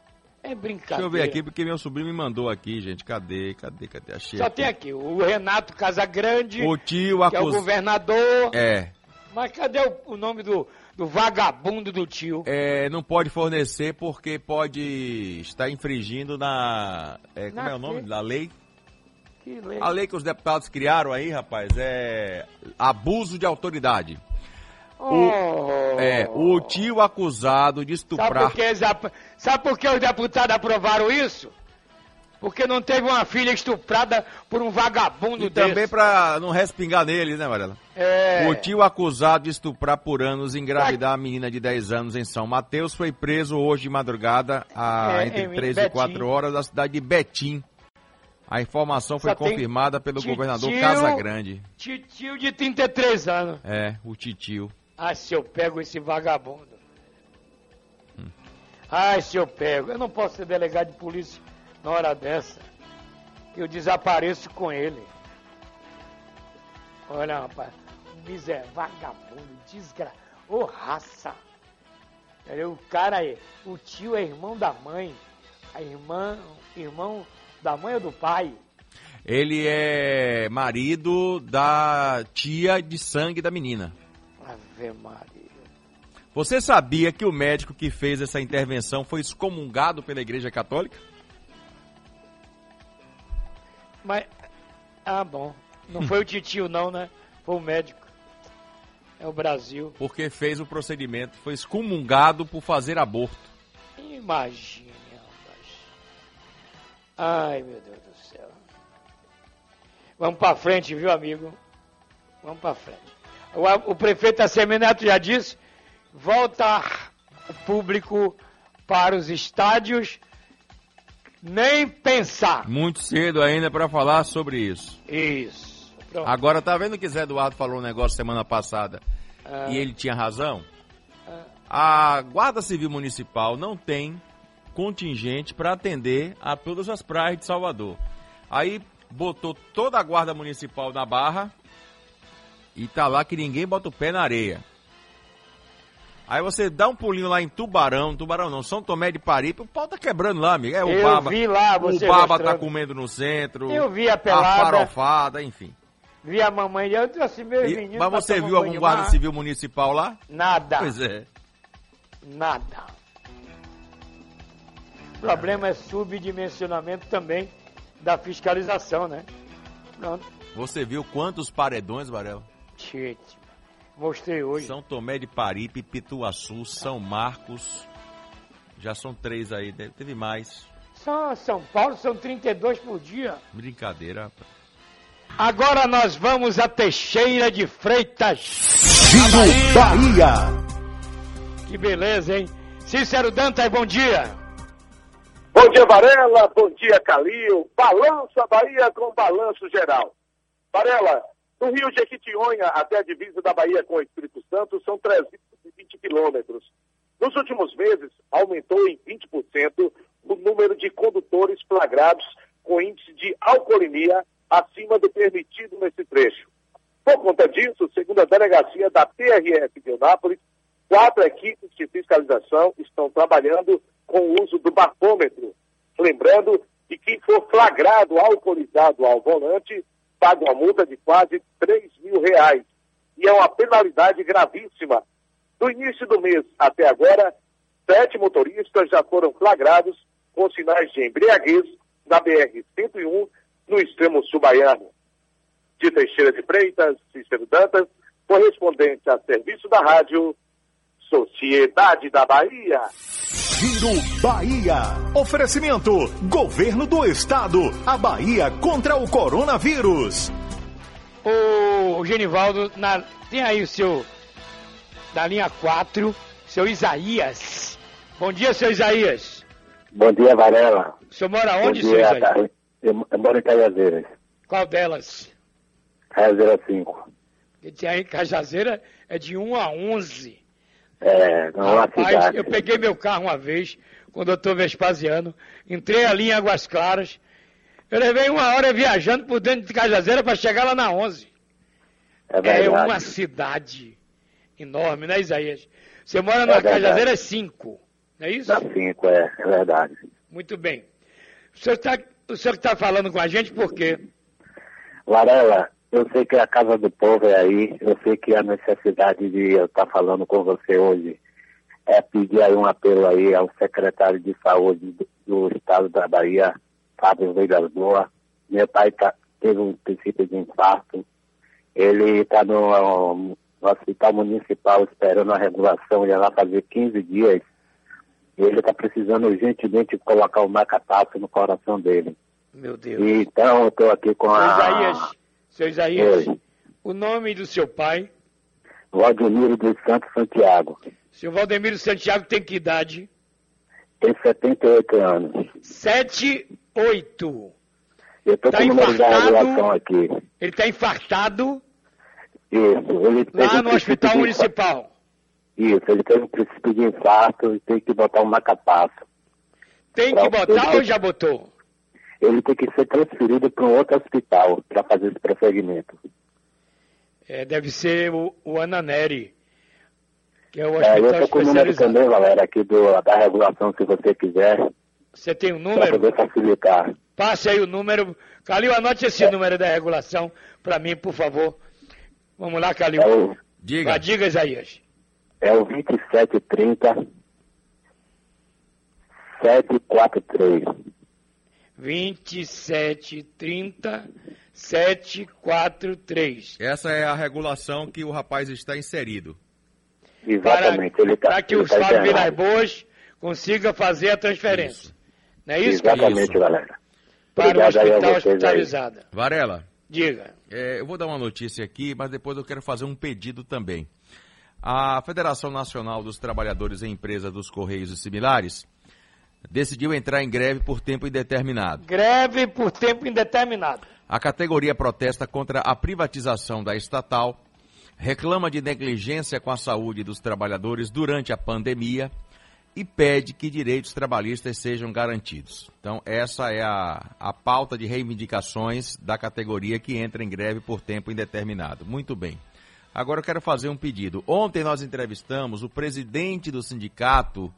É brincadeira. Deixa eu ver aqui, porque meu sobrinho me mandou aqui, gente. Cadê? Cadê? Cadê? Achei. Só aqui. tem aqui o Renato Casagrande, O tio que é o governador. É, Mas cadê o, o nome do, do vagabundo do tio? é, não pode fornecer porque pode estar infringindo na. é, como Na é o nome da lei? Que lei. A lei que os deputados criaram aí, rapaz, é abuso de autoridade. Oh. É, o tio acusado de Sabe estuprar. por, que, sabe por que os deputados aprovaram isso? Porque não teve uma filha estuprada por um vagabundo E também desse. pra não respingar nele, né, Varela? É. O tio acusado de estuprar por anos e engravidar a menina de 10 anos em São Mateus foi preso hoje de madrugada, a, É, entre em 13 e 4 Betim. horas, da cidade de Betim. A informação foi Só confirmada pelo titio- governador Casagrande. Titio de 33 anos. É, o titio. Ah, se eu pego esse vagabundo. Hum. Ai, se eu pego. Eu não posso ser delegado de polícia na hora dessa. Eu desapareço com ele. Olha, rapaz. Miséria, vagabundo, desgra... Ô, raça. Olha, O cara é... O tio é irmão da mãe. A irmã... Irmão da mãe ou do pai? Ele é marido da tia de sangue da menina. Ave Maria. Você sabia que o médico que fez essa intervenção foi excomungado pela Igreja Católica? Mas. Ah, bom. Não foi o titio, não, né? Foi o médico. É o Brasil. Porque fez o procedimento, foi excomungado por fazer aborto. Imagine, rapaz. Ai, meu Deus do céu. Vamos pra frente, viu, amigo? Vamos pra frente. O, o prefeito Assemineto já disse: voltar o público para os estádios, nem pensar. Muito cedo ainda para falar sobre isso. Isso. Pronto. Agora, tá vendo que Zé Eduardo falou um negócio semana passada Ah, e ele tinha razão? ah, A Guarda Civil Municipal não tem contingente para atender a todas as praias de Salvador. Aí botou toda a Guarda Municipal na barra e tá lá que ninguém bota o pé na areia. Aí você dá um pulinho lá em Tubarão, Tubarão não, São Tomé de Paripe, o pau tá quebrando lá, amigo. É o Eu baba. vi lá o você baba tá mostrando. comendo no centro. Eu vi a a pelada. farofada, enfim. Vi a mamãe eu trouxe meu E- menino. mas você viu um algum guarda civil municipal lá? Nada. Pois é. Nada. O problema é subdimensionamento também da fiscalização, né? Pronto. Você viu quantos paredões, Varela? Gente, mostrei hoje. São Tomé de Paripe, Pituaçu, São Marcos. Já são três aí, deve- teve mais. Só São Paulo são 32 por dia. Brincadeira, rapaz. Agora nós vamos a Teixeira de Freitas. Giro Bahia. Que beleza, hein? Cícero Dantas, bom dia. Bom dia, Varela. Bom dia, Calil. Balança Bahia com balanço geral. Varela, do Rio Jequitinhonha até a divisa da Bahia com o Espírito Santo são 320 quilômetros. Nos últimos meses, aumentou em 20% o número de condutores flagrados com índice de alcoolemia acima do permitido nesse trecho. Por conta disso, segundo a delegacia da PRF de Eunápolis, quatro equipes de fiscalização estão trabalhando com o uso do bafômetro. Lembrando que quem for flagrado alcoolizado ao volante paga uma multa de quase 3 mil reais. E é uma penalidade gravíssima. Do início do mês até agora, sete motoristas já foram flagrados com sinais de embriaguez na BR-101 no extremo sul baiano. De Teixeira de Freitas, Cícero Dantas, correspondente a serviço da rádio Sociedade da Bahia. Giro Bahia. Oferecimento: Governo do Estado. A Bahia contra o coronavírus. O Genivaldo, na- tem aí o seu, da linha 4, seu Isaías. Bom dia, seu Isaías. Bom dia, Varela. O senhor mora Bom onde, seu dia, Isaías? Carlos. Eu eu moro em Cajazeiras. Qual delas? Cajazeira 5. Porque aí Cajazeira é de 1 a 11. É, não é Rapaz, eu peguei meu carro uma vez com o doutor Vespasiano, entrei ali em Águas Claras, eu levei uma hora viajando por dentro de Cajazeira para chegar lá na 11. É É uma cidade enorme, né, Isaías? Você mora na verdade. Cajazeira 5, não é isso? Da 5, é, é verdade. Muito bem. O senhor está está falando com a gente por quê? Varela, eu sei que a Casa do Povo é aí, eu sei que a necessidade de eu estar falando com você hoje é pedir aí um apelo aí ao secretário de saúde do, do estado da Bahia, Fábio Vilas Boa. Meu pai está teve um princípio de infarto. Ele está no, no hospital municipal esperando a regulação, já vai fazer 15 dias. E ele está precisando urgentemente colocar o marca-passo no coração dele. Meu Deus. E, então eu estou aqui com a Isaías, seu Isaías, Oi. o nome do seu pai, Valdemiro dos Santos Santiago. seu Valdemiro Santiago tem que idade? Tem 78 anos. 7, 8. Eu estou Tá com infartado? aqui. Ele está infartado Isso. Ele lá um no hospital municipal. Isso, ele teve um princípio de infarto e tem que botar um marca-passo. Tem que botar ou já botou? Ele tem que ser transferido para um outro hospital para fazer esse procedimento. É, deve ser o, o Ananeri, que é o É, eu hospital estou com o número também, galera, aqui do, da regulação, se você quiser, Você tem um para número? poder facilitar. Passe aí o número. Calil, anote esse número da regulação para mim, por favor. Vamos lá, Calil. É o, Diga. Vá, diga, Isaías. é o 2730 743. 2730 743. Essa é a regulação que o rapaz está inserido. Exatamente, ele está Para que o tá Fábio Vilas internado. Boas consiga fazer a transferência. Não é isso, Exatamente, Isso. galera. Para o hospital vocês aí. hospitalizado. Varela, Diga. é, eu vou dar uma notícia aqui, mas depois eu quero fazer um pedido também. A Federação Nacional dos Trabalhadores em Empresas dos Correios e Similares decidiu entrar em greve por tempo indeterminado. Greve por tempo indeterminado. A categoria protesta contra a privatização da estatal, reclama de negligência com a saúde dos trabalhadores durante a pandemia e pede que direitos trabalhistas sejam garantidos. Então, essa é a, a pauta de reivindicações da categoria que entra em greve por tempo indeterminado. Muito bem. Agora eu quero fazer um pedido. Ontem nós entrevistamos o presidente do sindicato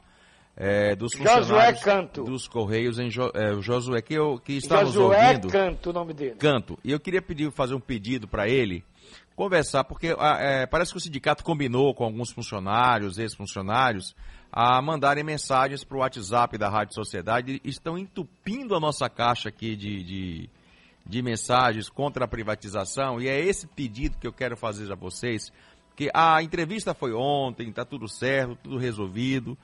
eh, dos Josué funcionários Canto. dos Correios, em Jo- o Josué, que, eu, que está nos Josué ouvindo. Canto, o nome dele. Canto. E eu queria pedir, fazer um pedido para ele, conversar, porque é, parece que o sindicato combinou com alguns funcionários, ex-funcionários, a mandarem mensagens para o WhatsApp da Rádio Sociedade. Estão entupindo a nossa caixa aqui de, de, de mensagens contra a privatização. E é esse pedido que eu quero fazer a vocês. Que a entrevista foi ontem, está tudo certo, tudo resolvido,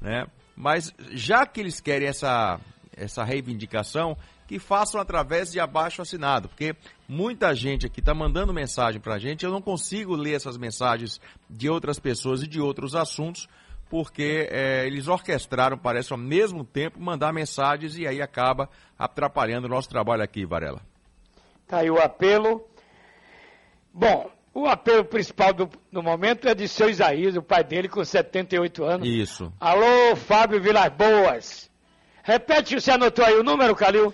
né? Mas já que eles querem essa, essa reivindicação, que façam através de abaixo assinado, porque muita gente aqui está mandando mensagem para a gente, eu não consigo ler essas mensagens de outras pessoas e de outros assuntos, porque é, eles orquestraram, parece, ao mesmo tempo mandar mensagens e aí acaba atrapalhando o nosso trabalho aqui, Varela. Tá aí o apelo. Bom, o apelo principal do, do momento é de seu Isaías, o pai dele, com 78 anos. Isso. Alô, Fábio Vilas Boas. Repete, você anotou aí o número, Calil?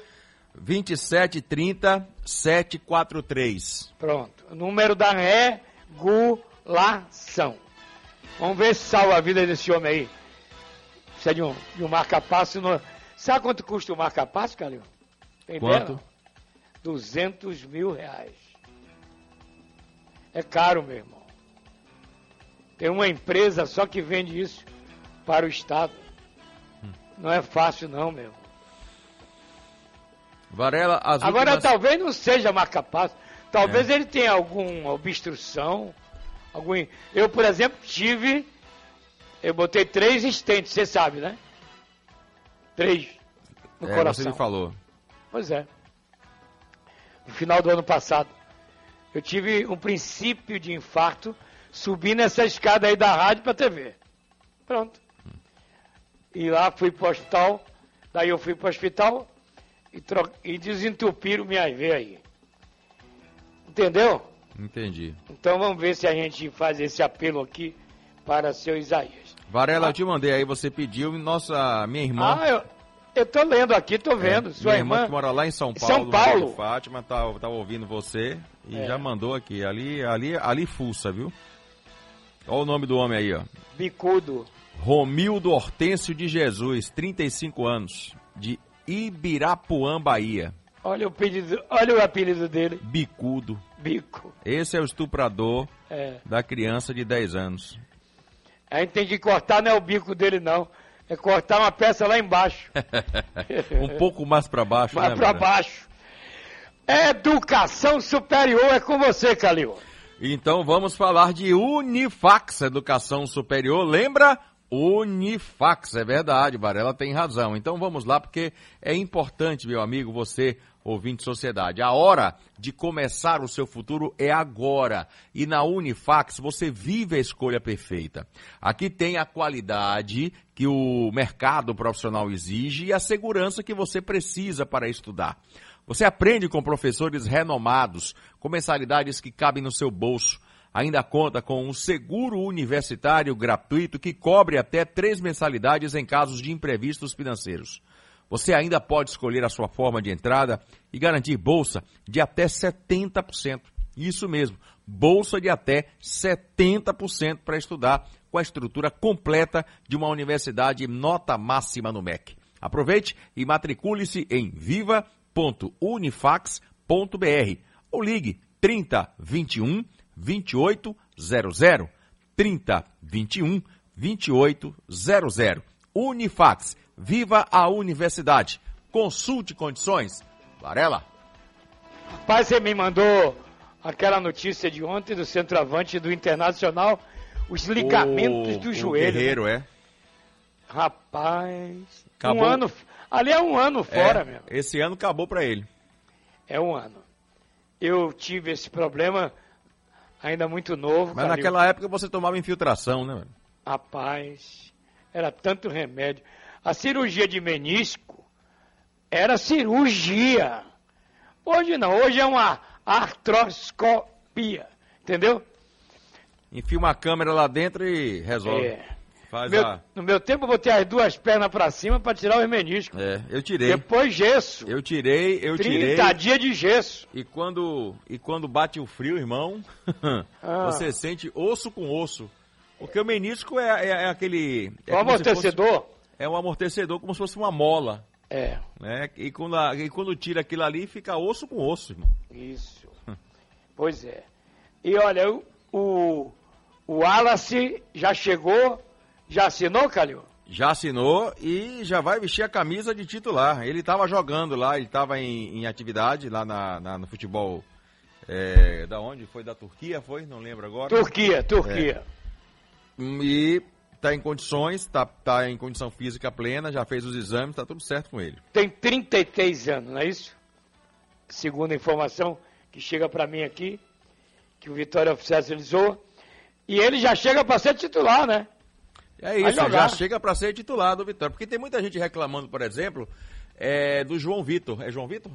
2730 743. Pronto. O número da regulação. Vamos ver se salva a vida desse homem aí. Precisa de um, de um marca-passo. No... Sabe quanto custa o marca-passo, Calil? Tem Quanto? ideia, não? 200 mil reais. É caro, meu irmão. Tem uma empresa só que vende isso para o Estado. Não é fácil, não, meu irmão. Varela, as Agora, últimas... talvez não seja marca-passo. Talvez ele tenha alguma obstrução. Algum... Eu, por exemplo, tive. Eu botei três estentes, você sabe, né? Três no É, coração. você me falou. Pois é. No final do ano passado. Eu tive um princípio de infarto subindo essa escada aí da rádio pra TV. Pronto. E lá fui pro hospital. Daí eu fui pro hospital e, tro... e desentupiram minhas veias aí. Entendeu? Entendi. Então vamos ver se a gente faz esse apelo aqui para seu Isaías. Varela, eu te mandei aí, você pediu, nossa, minha irmã. Ah, eu, eu tô lendo aqui, tô vendo. É, Sua minha irmã. que mora lá em São Paulo, São Paulo? Fátima, tá, tá ouvindo você e É. já mandou aqui. Ali, ali, ali fuça, viu? Olha o nome do homem aí, ó. Bicudo. Romildo Hortêncio de Jesus, 35 anos, de Ibirapuã, Bahia. Olha o pedido, olha o apelido dele, Bicudo. bico. Esse é o estuprador É. da criança de 10 anos. A gente tem que cortar, não é o bico dele não. É cortar uma peça lá embaixo. um pouco mais para baixo, mais né, pra Varela? baixo. Educação superior é com você, Calil. Então vamos falar de Unifax Educação Superior. Lembra? Unifax, é verdade, Varela tem razão. Então vamos lá, porque é importante, meu amigo, você ouvinte de sociedade. A hora de começar o seu futuro é agora. E na Unifax você vive a escolha perfeita. Aqui tem a qualidade que o mercado profissional exige e a segurança que você precisa para estudar. Você aprende com professores renomados, com mensalidades que cabem no seu bolso. Ainda conta com um seguro universitário gratuito que cobre até três mensalidades em casos de imprevistos financeiros. Você ainda pode escolher a sua forma de entrada e garantir bolsa de até 70%. Isso mesmo, bolsa de até 70% para estudar com a estrutura completa de uma universidade nota máxima no MEC. Aproveite e matricule-se em viva.unifax.br ou ligue 30 21 2800 30 21 2800. Unifax, viva a universidade. Consulte condições. Varela. Rapaz, você me mandou aquela notícia de ontem do centroavante do Internacional, os ligamentos O- do o joelho. Guerreiro, é. Rapaz, Acabou. um ano. Ali é um ano fora, é. meu. Esse ano acabou para ele. É um ano. Eu tive esse problema ainda muito novo. Mas Calil. naquela época você tomava infiltração, né? Rapaz, era tanto remédio. A cirurgia de menisco era cirurgia. Hoje não, hoje é uma artroscopia. Entendeu? Enfia uma câmera lá dentro e resolve. É. Faz Meu- a. no meu tempo eu botei as duas pernas pra cima pra tirar os meniscos. É, eu tirei. Depois gesso. Eu tirei, eu 30 tirei. dias de gesso. E quando, e quando bate o frio, irmão, Ah. você sente osso com osso. Porque o menisco é, é- é aquele. É o amortecedor. É um amortecedor como se fosse uma mola. É, Né? E, quando, a- e quando tira aquilo ali, fica osso com osso, irmão. isso. pois é. E olha, o, o, o Wallace já chegou, já assinou, Calil? Já assinou e já vai vestir a camisa de titular. Ele estava jogando lá, ele estava em, em atividade lá na, na- no futebol. é, da onde? Foi da Turquia? Foi? Não lembro agora. Turquia, Turquia. E tá em condições, tá, tá em condição física plena, já fez os exames, tá tudo certo com ele. Tem 33 anos, não é isso? Segundo a informação que chega pra mim aqui, que o Vitória oficializou. E ele já chega pra ser titular, né? É isso, já chega para ser titular do Vitória. Porque tem muita gente reclamando, por exemplo, é, do João Vitor. É João Vitor?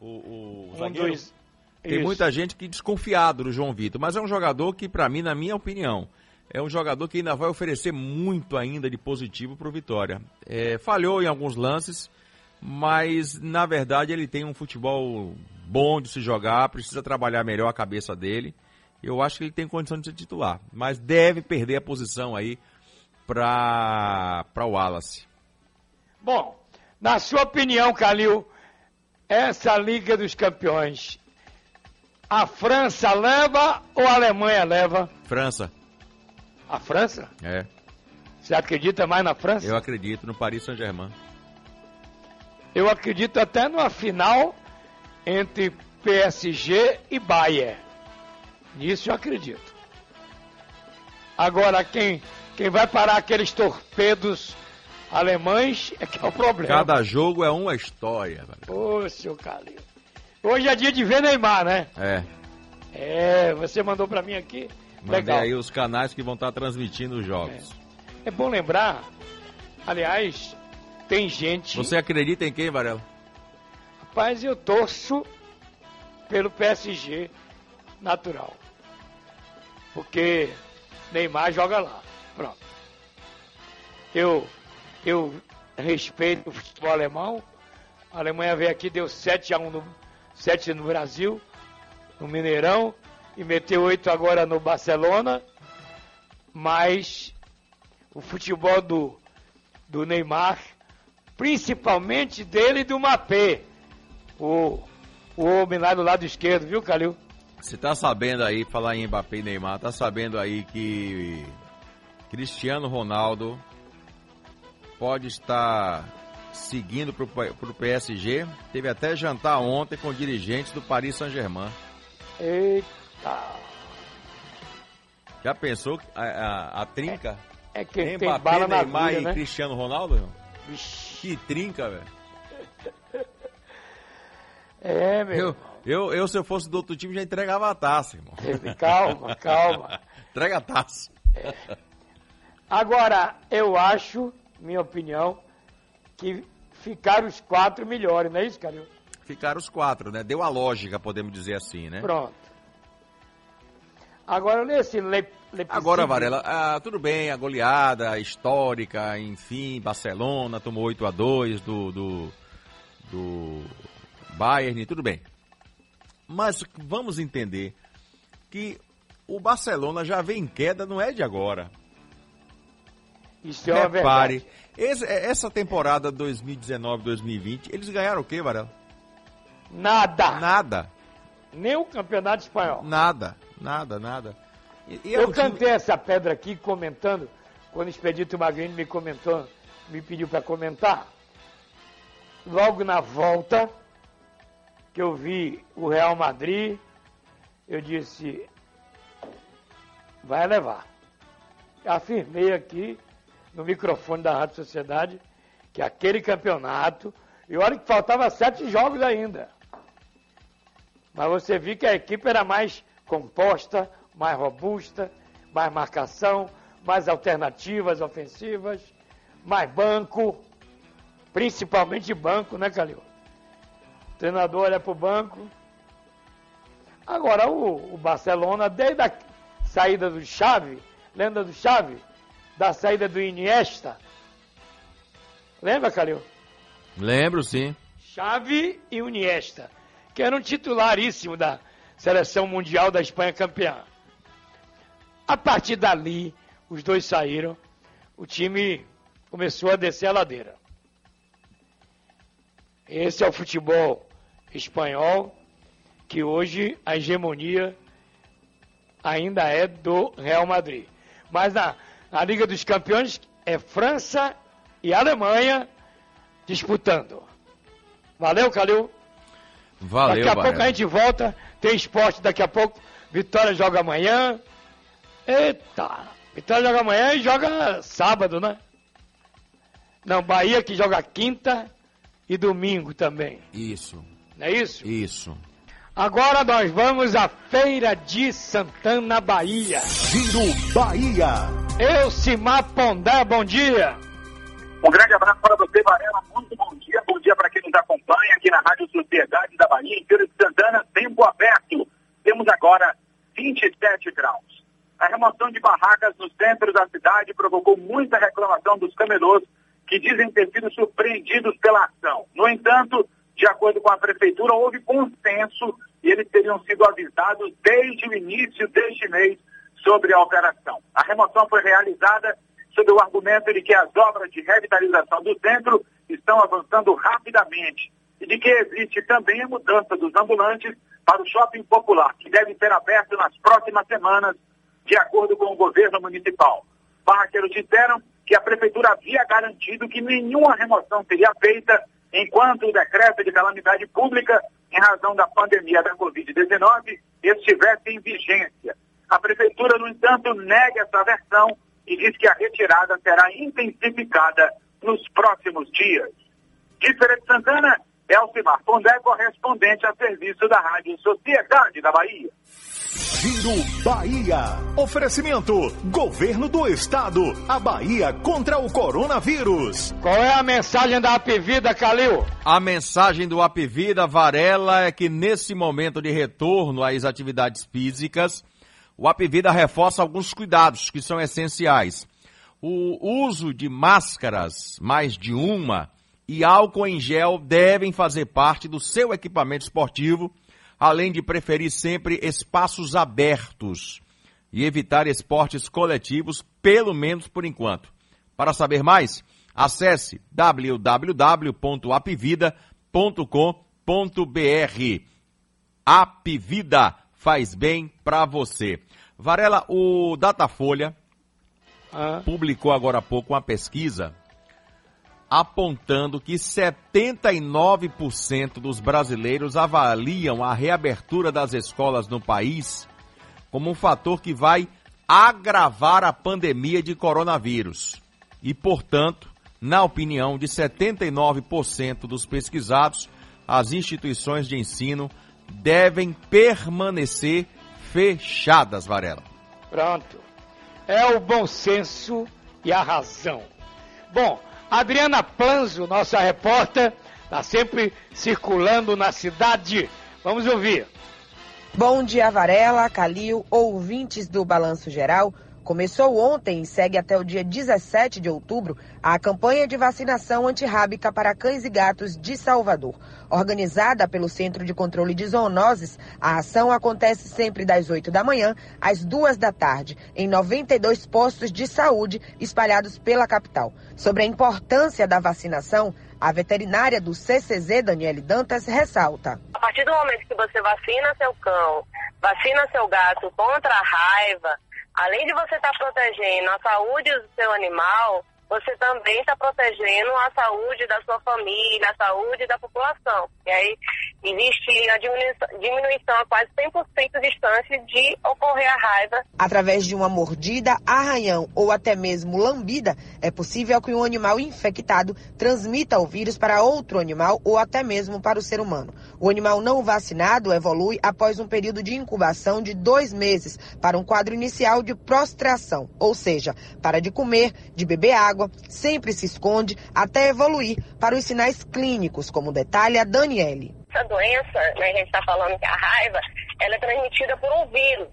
O, o Um zagueiro? dos- Tem Isso. muita gente que desconfiado do João Vitor, mas é um jogador que, pra mim, na minha opinião, é um jogador que ainda vai oferecer muito ainda de positivo pro Vitória. É, falhou em alguns lances, mas na verdade ele tem um futebol bom de se jogar, precisa trabalhar melhor a cabeça dele. Eu acho que ele tem condição de ser titular, mas deve perder a posição aí para para o Wallace. Bom, na sua opinião, Calil, essa Liga dos Campeões, a França leva ou a Alemanha leva? França, A França? é. Você acredita mais na França? Eu acredito no Paris Saint-Germain. Eu acredito até numa final entre PSG e Bayern. Nisso eu acredito. Agora, quem, quem vai parar aqueles torpedos alemães é que é o problema. Cada jogo é uma história. Ô, seu Calil. Hoje é dia de ver Neymar, né? É. É, você mandou pra mim aqui. Mandei Legal. aí os canais que vão estar transmitindo os jogos. É bom lembrar, aliás, tem gente. Você acredita em quem, Varela? Rapaz, eu torço pelo PSG natural. Porque Neymar joga lá. Pronto. Eu, eu respeito o futebol alemão. A Alemanha veio aqui, deu 7 a 1 no, 7 no Brasil, no Mineirão, e meteu 8 agora no Barcelona. Mas o futebol do, do Neymar, principalmente dele e do Mapê, o, o homem lá do lado esquerdo, viu, Calil? Você tá sabendo aí, falar em Mbappé e Neymar, tá sabendo aí que Cristiano Ronaldo pode estar seguindo pro, P- pro PSG. Teve até jantar ontem com dirigentes do Paris Saint-Germain. Eita. Já pensou a, a, a trinca? É quem tem Mbappé, bala na Neymar vida, e né? Cristiano Ronaldo? Que trinca, velho. É, meu. Eu, eu, eu, se eu fosse do outro time, já entregava a taça, irmão. irmão. Calma, calma. Entrega a taça. Agora, eu acho, minha opinião, que ficaram os quatro melhores, não é isso, Calil? Ficaram os quatro, né? Deu a lógica, podemos dizer assim, né? Pronto. Agora, nesse Le, Leipzig- Agora, Varela, ah, tudo bem, a goleada histórica, enfim, Barcelona tomou 8 a 2 do, do, do Bayern, tudo bem. Mas vamos entender que o Barcelona já vem em queda, não é de agora. Isso é Repare, verdade. esse- essa temporada 2019-2020, eles ganharam o quê, Varela? Nada. Nada, Nem o campeonato espanhol. nada, nada, nada. E- e Eu um time- cantei essa pedra aqui comentando, quando o Expedito Magrini me comentou, me pediu para comentar. Logo na volta, que eu vi o Real Madrid, eu disse, vai levar. Afirmei aqui no microfone da Rádio Sociedade que aquele campeonato, e olha que faltava sete jogos ainda. Mas você viu que a equipe era mais composta, mais robusta, mais marcação, mais alternativas ofensivas, mais banco, principalmente banco, né, Calil? O treinador olha para o banco. Agora, o, o Barcelona, desde a saída do Xavi, lembra do Xavi? Da saída do Iniesta? Lembra, Calil? Lembro, sim. Xavi e Iniesta, que eram titularíssimos da seleção mundial da Espanha campeã. A partir dali, os dois saíram, o time começou a descer a ladeira. Esse é o futebol espanhol, que hoje a hegemonia ainda é do Real Madrid. Mas na, na Liga dos Campeões é França e Alemanha disputando. Valeu, Calil? Valeu, daqui a pouco a gente volta. Tem esporte daqui a pouco. Vitória joga amanhã. Eita! Vitória joga amanhã e joga sábado, né? Não, Bahia que joga quinta e domingo também. Isso, Não é isso? isso. Agora nós vamos à Feira de Santana, Bahia. Giro Bahia. Eu, Simar Pondé, bom dia. Um grande abraço para você, Varela. Muito bom dia. Bom dia para quem nos acompanha aqui na Rádio Sociedade da Bahia, em Feira de Santana, tempo aberto. Temos agora 27 graus. A remoção de barracas no centro da cidade provocou muita reclamação dos camelôs que dizem ter sido surpreendidos pela ação. No entanto, de acordo com a prefeitura, houve consenso e eles teriam sido avisados desde o início deste mês sobre a operação. A remoção foi realizada sob o argumento de que as obras de revitalização do centro estão avançando rapidamente e de que existe também a mudança dos ambulantes para o shopping popular, que deve ser aberto nas próximas semanas, de acordo com o governo municipal. Barraqueiros disseram que a prefeitura havia garantido que nenhuma remoção seria feita enquanto o decreto de calamidade pública, em razão da pandemia da Covid-19, estivesse em vigência. A prefeitura, no entanto, nega essa versão e diz que a retirada será intensificada nos próximos dias. De Feira de Santana, Elcimar Pondé, correspondente a serviço da Rádio Sociedade da Bahia. Giro Bahia. Oferecimento: Governo do Estado. A Bahia contra o coronavírus. Qual é a mensagem da Apivida, Calil? A mensagem do Apivida Varela é que nesse momento de retorno às atividades físicas, o Apivida reforça alguns cuidados que são essenciais. O uso de máscaras, mais de uma, e álcool em gel devem fazer parte do seu equipamento esportivo, além de preferir sempre espaços abertos e evitar esportes coletivos, pelo menos por enquanto. Para saber mais, acesse www.apvida.com.br. Apvida faz bem para você. Varela, o Datafolha Ah, publicou agora há pouco uma pesquisa apontando que 79% dos brasileiros avaliam a reabertura das escolas no país como um fator que vai agravar a pandemia de coronavírus. E, portanto, na opinião de 79% dos pesquisados, as instituições de ensino devem permanecer fechadas, Varela. Pronto. É o bom senso e a razão. Bom, Adriana Planzo, nossa repórter, está sempre circulando na cidade. Vamos ouvir. Bom dia, Varela, Calil, ouvintes do Balanço Geral. Começou ontem e segue até o dia 17 de outubro a campanha de vacinação antirrábica para cães e gatos de Salvador. Organizada pelo Centro de Controle de Zoonoses, a ação acontece sempre das 8 da manhã às 2 da tarde, em 92 postos de saúde espalhados pela capital. Sobre a importância da vacinação, a veterinária do CCZ, Daniele Dantas, ressalta. A partir do momento que você vacina seu cão, vacina seu gato contra a raiva, além de você estar protegendo a saúde do seu animal, você também está protegendo a saúde da sua família, a saúde da população. E aí existe a diminuição, a quase 100% de chance de ocorrer a raiva. Através de uma mordida, arranhão ou até mesmo lambida, é possível que um animal infectado transmita o vírus para outro animal ou até mesmo para o ser humano. O animal não vacinado evolui após um período de incubação de dois meses para um quadro inicial de prostração, ou seja, para de comer, de beber água, sempre se esconde até evoluir para os sinais clínicos, como detalha Daniele. Essa doença, né, a gente está falando que a raiva, ela é transmitida por um vírus.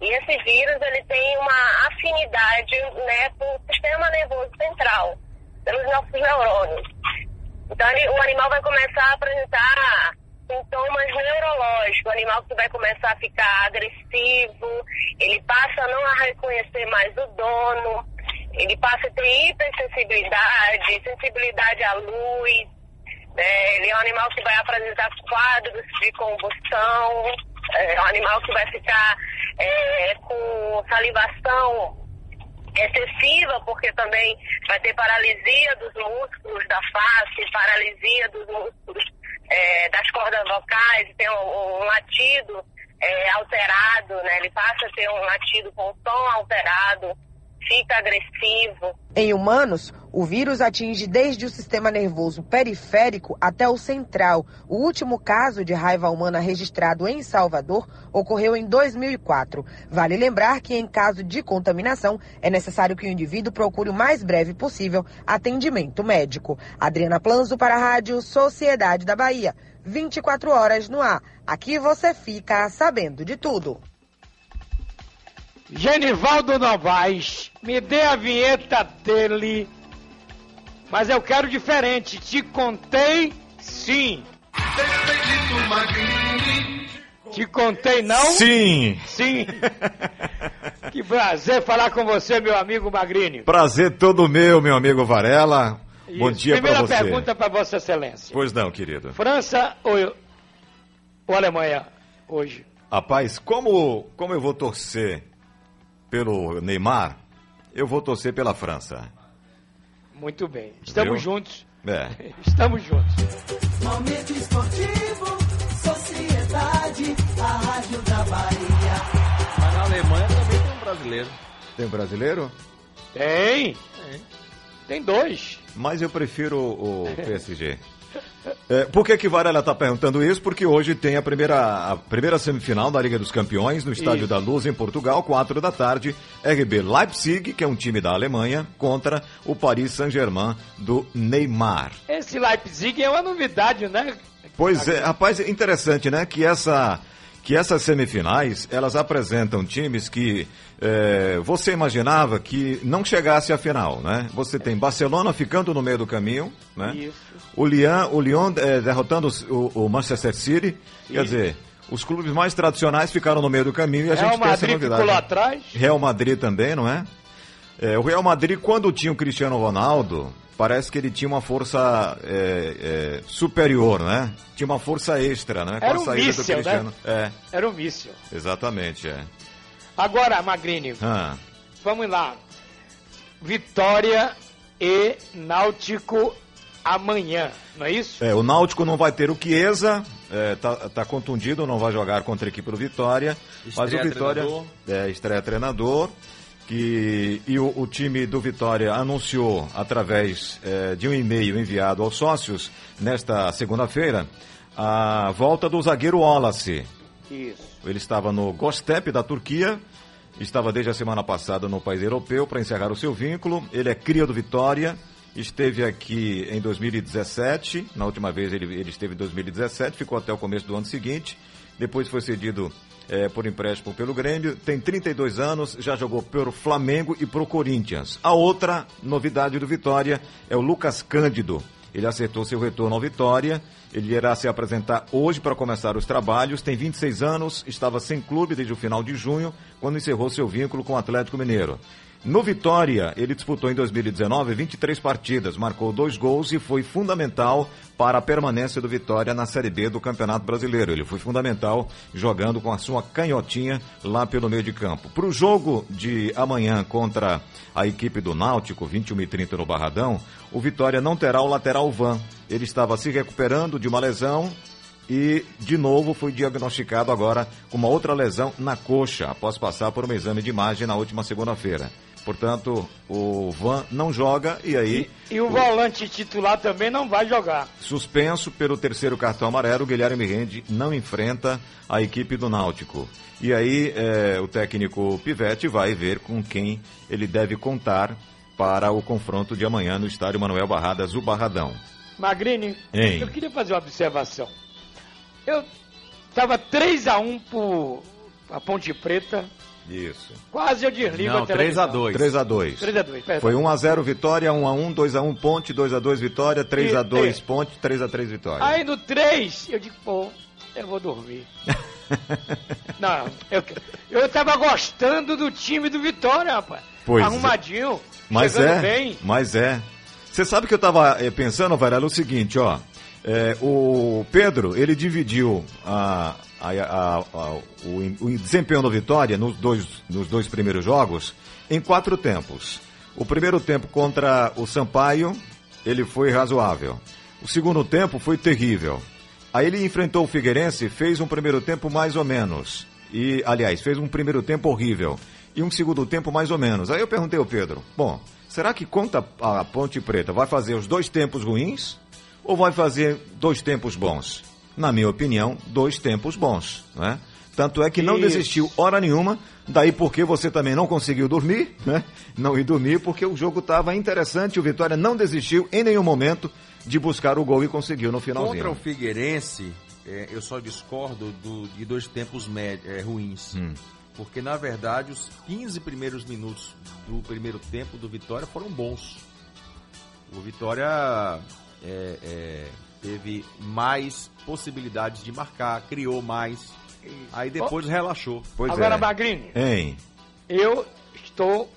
E esse vírus, ele tem uma afinidade né, com o sistema nervoso central, pelos nossos neurônios. Então, ele, o animal vai começar a apresentar sintomas neurológicos, o animal que vai começar a ficar agressivo, ele passa a não reconhecer mais o dono, ele passa a ter hipersensibilidade, sensibilidade à luz, né? ele é um animal que vai apresentar quadros de combustão, é um animal que vai ficar é, com salivação excessiva, porque também vai ter paralisia dos músculos da face, paralisia dos músculos é, das cordas vocais, tem um, um latido é, alterado, né? Ele passa a ter um latido com som alterado fica agressivo. Em humanos, o vírus atinge desde o sistema nervoso periférico até o central. O último caso de raiva humana registrado em Salvador ocorreu em 2004. Vale lembrar que, em caso de contaminação, é necessário que o indivíduo procure o mais breve possível atendimento médico. Adriana Planzo para a Rádio Sociedade da Bahia. 24 horas no ar. Aqui você fica sabendo de tudo. Genivaldo Novaes, me dê a vinheta dele. Mas eu quero diferente. Te contei, sim. Te contei, não? Sim. Sim. que prazer falar com você, meu amigo Magrini. Prazer todo meu, meu amigo Varela. Isso. Bom dia para Primeira você. pergunta para Vossa Excelência. Pois não, querido. França ou, ou Alemanha hoje? Rapaz, como, como eu vou torcer pelo Neymar, eu vou torcer pela França. Muito bem. Estamos Viu? juntos. É. Estamos juntos. Momento esportivo, sociedade, a rádio da Bahia. Mas na Alemanha também tem um brasileiro. Tem um brasileiro? Tem. Tem dois. Mas eu prefiro o PSG. É, por que que Varela está perguntando isso? Porque hoje tem a primeira, a primeira semifinal da Liga dos Campeões no Estádio Isso. da Luz, em Portugal, 4 da tarde. RB Leipzig, que é um time da Alemanha, contra o Paris Saint-Germain do Neymar. Esse Leipzig é uma novidade, né? Pois é, rapaz, é interessante, né? Que essa que essas semifinais elas apresentam times que é, você imaginava que não chegasse à final, né? Você tem Barcelona ficando no meio do caminho, né? Isso. O Lyon, o Lyon é, derrotando o, o Manchester City, quer Isso. dizer, os clubes mais tradicionais ficaram no meio do caminho e a Real gente tem essa Madrid novidade. ficou lá né? atrás. Real Madrid também, não é? É, o Real Madrid, quando tinha o Cristiano Ronaldo, parece que ele tinha uma força é, é, superior, né? Tinha uma força extra, né? Era Com a um míssil, Cristiano. É, Era um míssil. exatamente, é. Agora, Magrini, Ah, vamos lá. Vitória e Náutico amanhã, não é isso? É, o Náutico não vai ter o Chiesa, é, tá, tá contundido, não vai jogar contra a equipe do Vitória. mas o Estreia Vitória treinador. é, estreia treinador. Que, e o, o time do Vitória anunciou através é, de um e-mail enviado aos sócios nesta segunda-feira a volta do zagueiro Wallace. Isso. Ele estava no Gostep da Turquia, estava desde a semana passada no país europeu para encerrar o seu vínculo. Ele é cria do Vitória, esteve aqui em 2017, na última vez ele, ele esteve em 2017, ficou até o começo do ano seguinte, depois foi cedido eh, por empréstimo pelo Grêmio, tem 32 anos, já jogou pelo Flamengo e pro Corinthians. A outra novidade do Vitória é o Lucas Cândido. Ele acertou seu retorno ao Vitória. Ele irá se apresentar hoje para começar os trabalhos. Tem 26 anos, estava sem clube desde o final de junho, quando encerrou seu vínculo com o Atlético Mineiro. No Vitória, ele disputou em 2019 23 partidas, marcou dois gols e foi fundamental para a permanência do Vitória na Série B do Campeonato Brasileiro. Ele foi fundamental jogando com a sua canhotinha lá pelo meio de campo. Para o jogo de amanhã contra a equipe do Náutico, 21 e 30 no Barradão, o Vitória não terá o lateral Van. Ele estava se recuperando de uma lesão e, de novo, foi diagnosticado agora com uma outra lesão na coxa, após passar por um exame de imagem na última segunda-feira. Portanto, o Van não joga e aí, E o volante titular também não vai jogar. suspenso pelo terceiro cartão amarelo, o Guilherme Rende não enfrenta a equipe do Náutico. E aí, eh, o técnico Pivete vai ver com quem ele deve contar para o confronto de amanhã no estádio Manuel Barradas, o Barradão. Magrini, Hein? eu queria fazer uma observação. Eu tava 3 a 1 por a Ponte Preta, Isso. quase eu desligo Não, a televisão. 3x2. 3 a 2 3 a 2, perdão. Foi 1 a 0 Vitória, 1 a 1, 2 a 1 Ponte, 2 a 2 Vitória, 3 a E- 2 Ponte, 3 a 3 Vitória. Aí no 3, eu digo, pô, eu vou dormir. Não, eu, eu tava gostando do time do Vitória, rapaz. Pois é. Arrumadinho, Mas é, bem. mas é. Você sabe que eu tava eh, pensando, Varela, o seguinte, ó. É, o Pedro, ele dividiu a, a- a- a- o, o desempenho do Vitória nos dois, nos dois primeiros jogos em quatro tempos. O primeiro tempo contra o Sampaio, ele foi razoável. O segundo tempo foi terrível. Aí ele enfrentou o Figueirense, fez um primeiro tempo mais ou menos. E, aliás, fez um primeiro tempo horrível. E um segundo tempo mais ou menos. Aí eu perguntei ao Pedro, bom, será que conta a Ponte Preta vai fazer os dois tempos ruins ou vai fazer dois tempos bons? Na minha opinião, dois tempos bons, né? Tanto é que não Isso. desistiu hora nenhuma, daí porque você também não conseguiu dormir, né? Não ir dormir porque o jogo estava interessante, o Vitória não desistiu em nenhum momento de buscar o gol e conseguiu no finalzinho. Contra o Figueirense, é, eu só discordo do- de dois tempos é, ruins. Hum. Porque, na verdade, os 15 primeiros minutos do primeiro tempo do Vitória foram bons. O Vitória é, é, teve mais possibilidades de marcar, criou mais. Aí depois relaxou. Pois Agora, é. Magrini, Hein? eu estou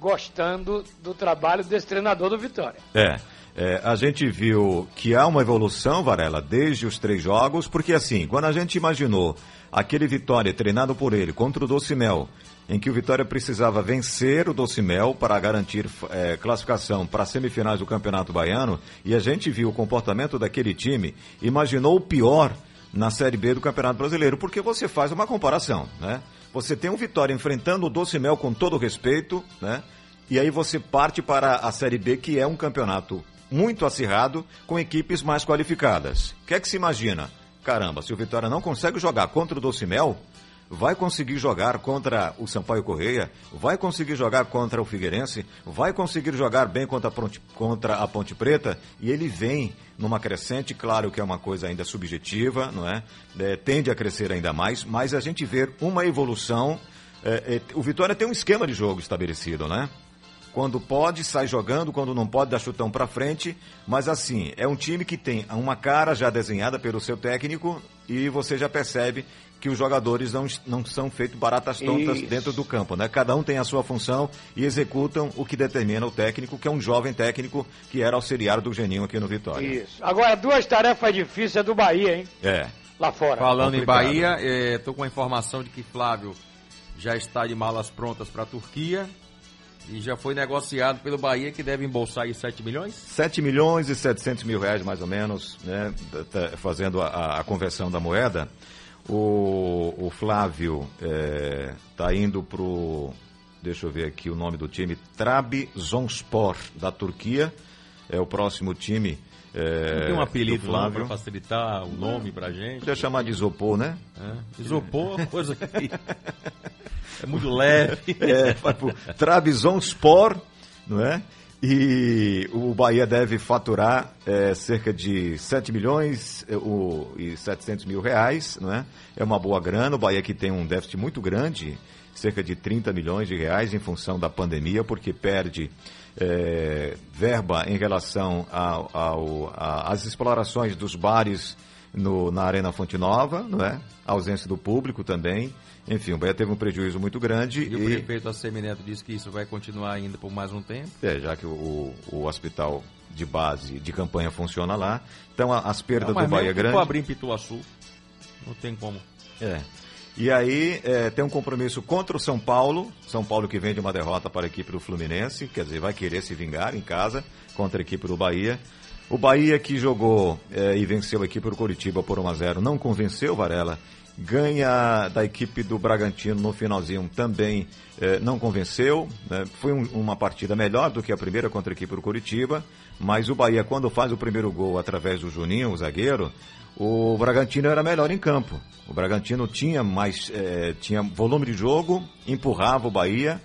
gostando do trabalho desse treinador do Vitória. É, é, a gente viu que há uma evolução, Varela, desde os três jogos, porque assim, quando a gente imaginou aquele Vitória treinado por ele contra o Docimel, em que o Vitória precisava vencer o Docimel para garantir é, classificação para as semifinais do Campeonato Baiano, e a gente viu o comportamento daquele time, imaginou o pior na Série B do Campeonato Brasileiro, porque você faz uma comparação, né? Você tem um Vitória enfrentando o Docimel com todo respeito, né? E aí você parte para a Série B, que é um campeonato muito acirrado, com equipes mais qualificadas. O que é que se imagina? Caramba, se o Vitória não consegue jogar contra o Docimel, vai conseguir jogar contra o Sampaio Correia, vai conseguir jogar contra o Figueirense, vai conseguir jogar bem contra a Ponte, contra a Ponte Preta, e ele vem numa crescente, claro que é uma coisa ainda subjetiva, não é? É, tende a crescer ainda mais, mas a gente vê uma evolução. é, é, o Vitória tem um esquema de jogo estabelecido, né? Quando pode, sai jogando, quando não pode, dá chutão pra frente. Mas assim, é um time que tem uma cara já desenhada pelo seu técnico e você já percebe que os jogadores não, não são feitos baratas tontas Isso. dentro do campo, né? Cada um tem a sua função e executam o que determina o técnico, que é um jovem técnico que era auxiliar do Geninho aqui no Vitória. Isso. Agora, duas tarefas difíceis é do Bahia, hein? É. Lá fora. Falando em Complicado. Bahia, estou com a informação de que Flávio já está de malas prontas para a Turquia. E já foi negociado pelo Bahia que deve embolsar aí 7 milhões? 7 milhões e 700 mil reais, mais ou menos, né, fazendo a, a conversão da moeda. O, o Flávio está indo pro, deixa eu ver aqui o nome do time, Trabzonspor, da Turquia. É o próximo time. É, tem um apelido do lá Flávio. para facilitar o nome pra gente? Podia chamar de isopor, né? É. Isopor, uma coisa que é muito leve. É, vai pro Trabzonspor, não é? E o Bahia deve faturar é, cerca de 7 milhões é, o- e 700 mil reais, não é? É uma boa grana. O Bahia que tem um déficit muito grande, cerca de 30 milhões de reais em função da pandemia, porque perde é, verba em relação às explorações dos bares no- na Arena Fonte Nova, não é? A ausência do público também. Enfim, o Bahia teve um prejuízo muito grande E o e, prefeito Assemineto disse que isso vai continuar ainda por mais um tempo. é, já que o, o- o hospital de base de campanha funciona lá. Então a- as perdas Não, do Bahia grande. for abrir em Pituaçu, não tem como. É. E aí é, tem um compromisso contra o São Paulo. São Paulo que vem de uma derrota para a equipe do Fluminense, quer dizer, vai querer se vingar em casa contra a equipe do Bahia. O Bahia que jogou é, e venceu a equipe do Curitiba por 1 a 0 não convenceu Varela. Ganha da equipe do Bragantino no finalzinho também é, não convenceu. né? Foi um- uma partida melhor do que a primeira contra a equipe do Curitiba. Mas o Bahia, quando faz o primeiro gol através do Juninho, o zagueiro, o Bragantino era melhor em campo. O Bragantino tinha mais, eh, tinha volume de jogo, empurrava o Bahia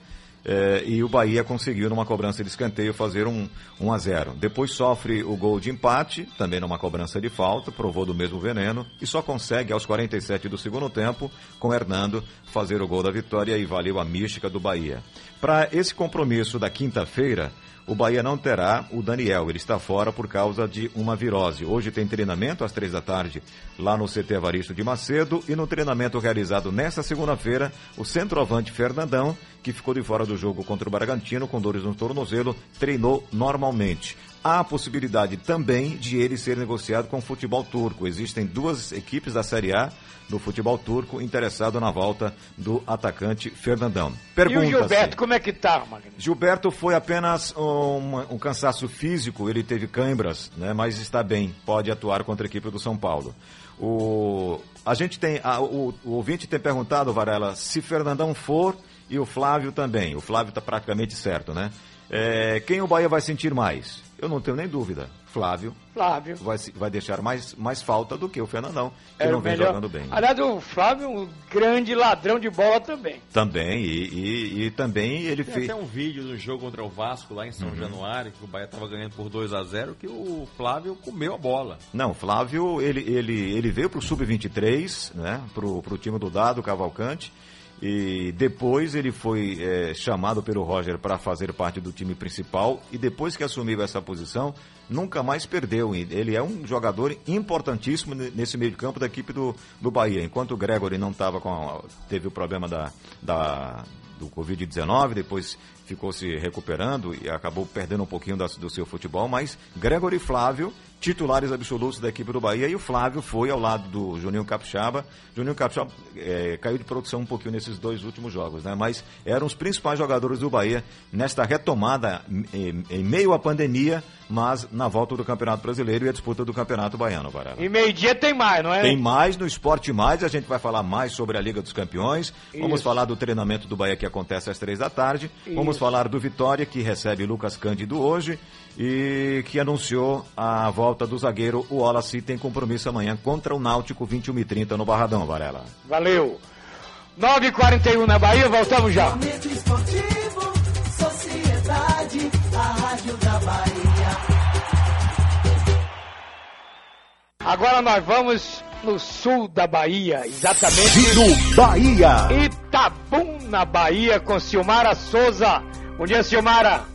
eh, e o Bahia conseguiu numa cobrança de escanteio fazer um 1 a 0. Depois sofre o gol de empate, também numa cobrança de falta, provou do mesmo veneno e só consegue aos 47 do segundo tempo com Hernando fazer o gol da vitória e valeu a mística do Bahia. Para esse compromisso da quinta-feira, o Bahia não terá o Daniel, ele está fora por causa de uma virose. Hoje tem treinamento às três da tarde lá no CT Avaristo de Macedo e no treinamento realizado nesta segunda-feira, o centroavante Fernandão, que ficou de fora do jogo contra o Bragantino com dores no tornozelo, treinou normalmente. Há a possibilidade também de ele ser negociado com o futebol turco. Existem duas equipes da Série A do futebol turco interessado na volta do atacante Fernandão. E Pergunta o Gilberto, como é que tá, Magno? Gilberto foi apenas um, um cansaço físico, ele teve câimbras, né, mas está bem, pode atuar contra a equipe do São Paulo. O, a gente tem, a- o, o ouvinte tem perguntado, Varela, se Fernandão for e o Flávio também. O Flávio está praticamente certo, né? É, quem o Bahia vai sentir mais? Eu não tenho nem dúvida. Flávio Flávio. vai, se- vai deixar mais, mais falta do que o Fernandão, que Era não o vem melhor. jogando bem. Aliás, o Flávio é um grande ladrão de bola também. Também, e, e- e também ele Tem fez. até um vídeo do jogo contra o Vasco lá em São Uhum. Januário, que o Bahia estava ganhando por 2 a 0 que o Flávio comeu a bola. Não, Flávio, ele, ele, ele veio para o Sub-23, né, para o time do Dado Cavalcante, e depois ele foi eh, chamado pelo Roger para fazer parte do time principal, e depois que assumiu essa posição, nunca mais perdeu. Ele é um jogador importantíssimo ne- nesse meio de campo da equipe do, do Bahia. Enquanto o Gregory não estava com. teve o problema da, da, do Covid-19, depois ficou se recuperando e acabou perdendo um pouquinho da- do seu futebol, mas Gregory Flávio, titulares absolutos da equipe do Bahia, e o Flávio foi ao lado do Juninho Capixaba. Juninho Capixaba eh, caiu de produção um pouquinho nesses dois últimos jogos, né? mas eram os principais jogadores do Bahia nesta retomada em, em meio à pandemia, mas na volta do Campeonato Brasileiro e a disputa do Campeonato Baiano, Varela. E meio-dia tem mais, não é? Tem mais no Esporte Mais, a gente vai falar mais sobre a Liga dos Campeões. Vamos Isso. falar do treinamento do Bahia que acontece às três da tarde. Vamos Isso. falar do Vitória, que recebe Lucas Cândido hoje e que anunciou a volta do zagueiro. O Wallace tem compromisso amanhã contra o Náutico, 21 e 30 no Barradão, Varela. Valeu. 9h41 na Bahia, voltamos já. Momento esportivo, sociedade, a rádio da Bahia. Agora nós vamos no sul da Bahia, exatamente. Giro Bahia. Itabuna, Bahia, com Silmara Souza. Bom dia, Silmara.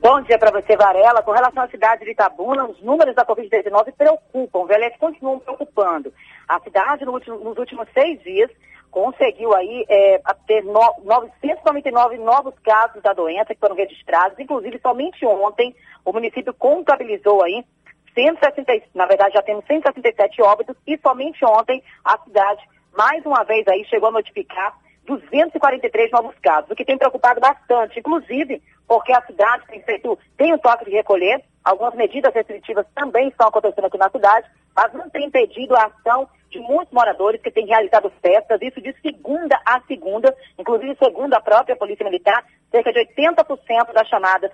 Bom dia para você, Varela. Com relação à cidade de Itabuna, os números da Covid-19 preocupam? Aliás, continuam preocupando. A cidade, no último- nos últimos seis dias, conseguiu aí é, ter no, 999 novos casos da doença que foram registrados. Inclusive, somente ontem, o município contabilizou aí 160, na verdade, já temos 167 óbitos e somente ontem a cidade, mais uma vez aí, chegou a notificar 243 novos casos, o que tem preocupado bastante, inclusive porque a cidade tem feito, tem o toque de recolher, algumas medidas restritivas também estão acontecendo aqui na cidade, mas não tem impedido a ação de muitos moradores que têm realizado festas, isso de segunda a segunda, inclusive segundo a própria Polícia Militar, cerca de 80% das chamadas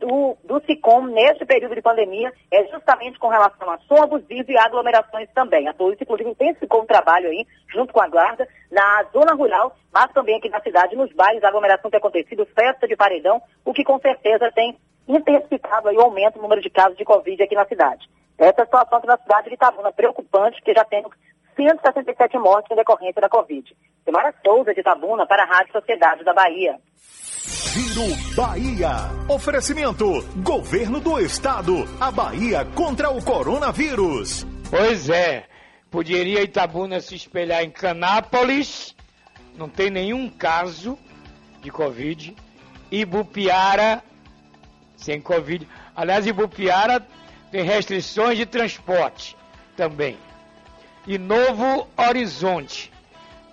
do, do SICOM neste período de pandemia é justamente com relação a som abusivo e aglomerações também. A polícia, inclusive, intensificou um trabalho aí, junto com a guarda, na zona rural, mas também aqui na cidade, nos bairros, a aglomeração tem acontecido, festa de paredão, o que com certeza tem intensificado aí o aumento do número de casos de Covid aqui na cidade. Essa situação aqui na cidade de Itabuna preocupante, porque já temos 167 mortes em decorrência da Covid. Semara Souza, de Itabuna, para a Rádio Sociedade da Bahia. Giro Bahia. Oferecimento: Governo do Estado. A Bahia contra o coronavírus. Pois é. Poderia Itabuna se espelhar em Canápolis. Não tem nenhum caso de Covid. Ibupiara, sem Covid. Aliás, Ibupiara tem restrições de transporte também. E Novo Horizonte.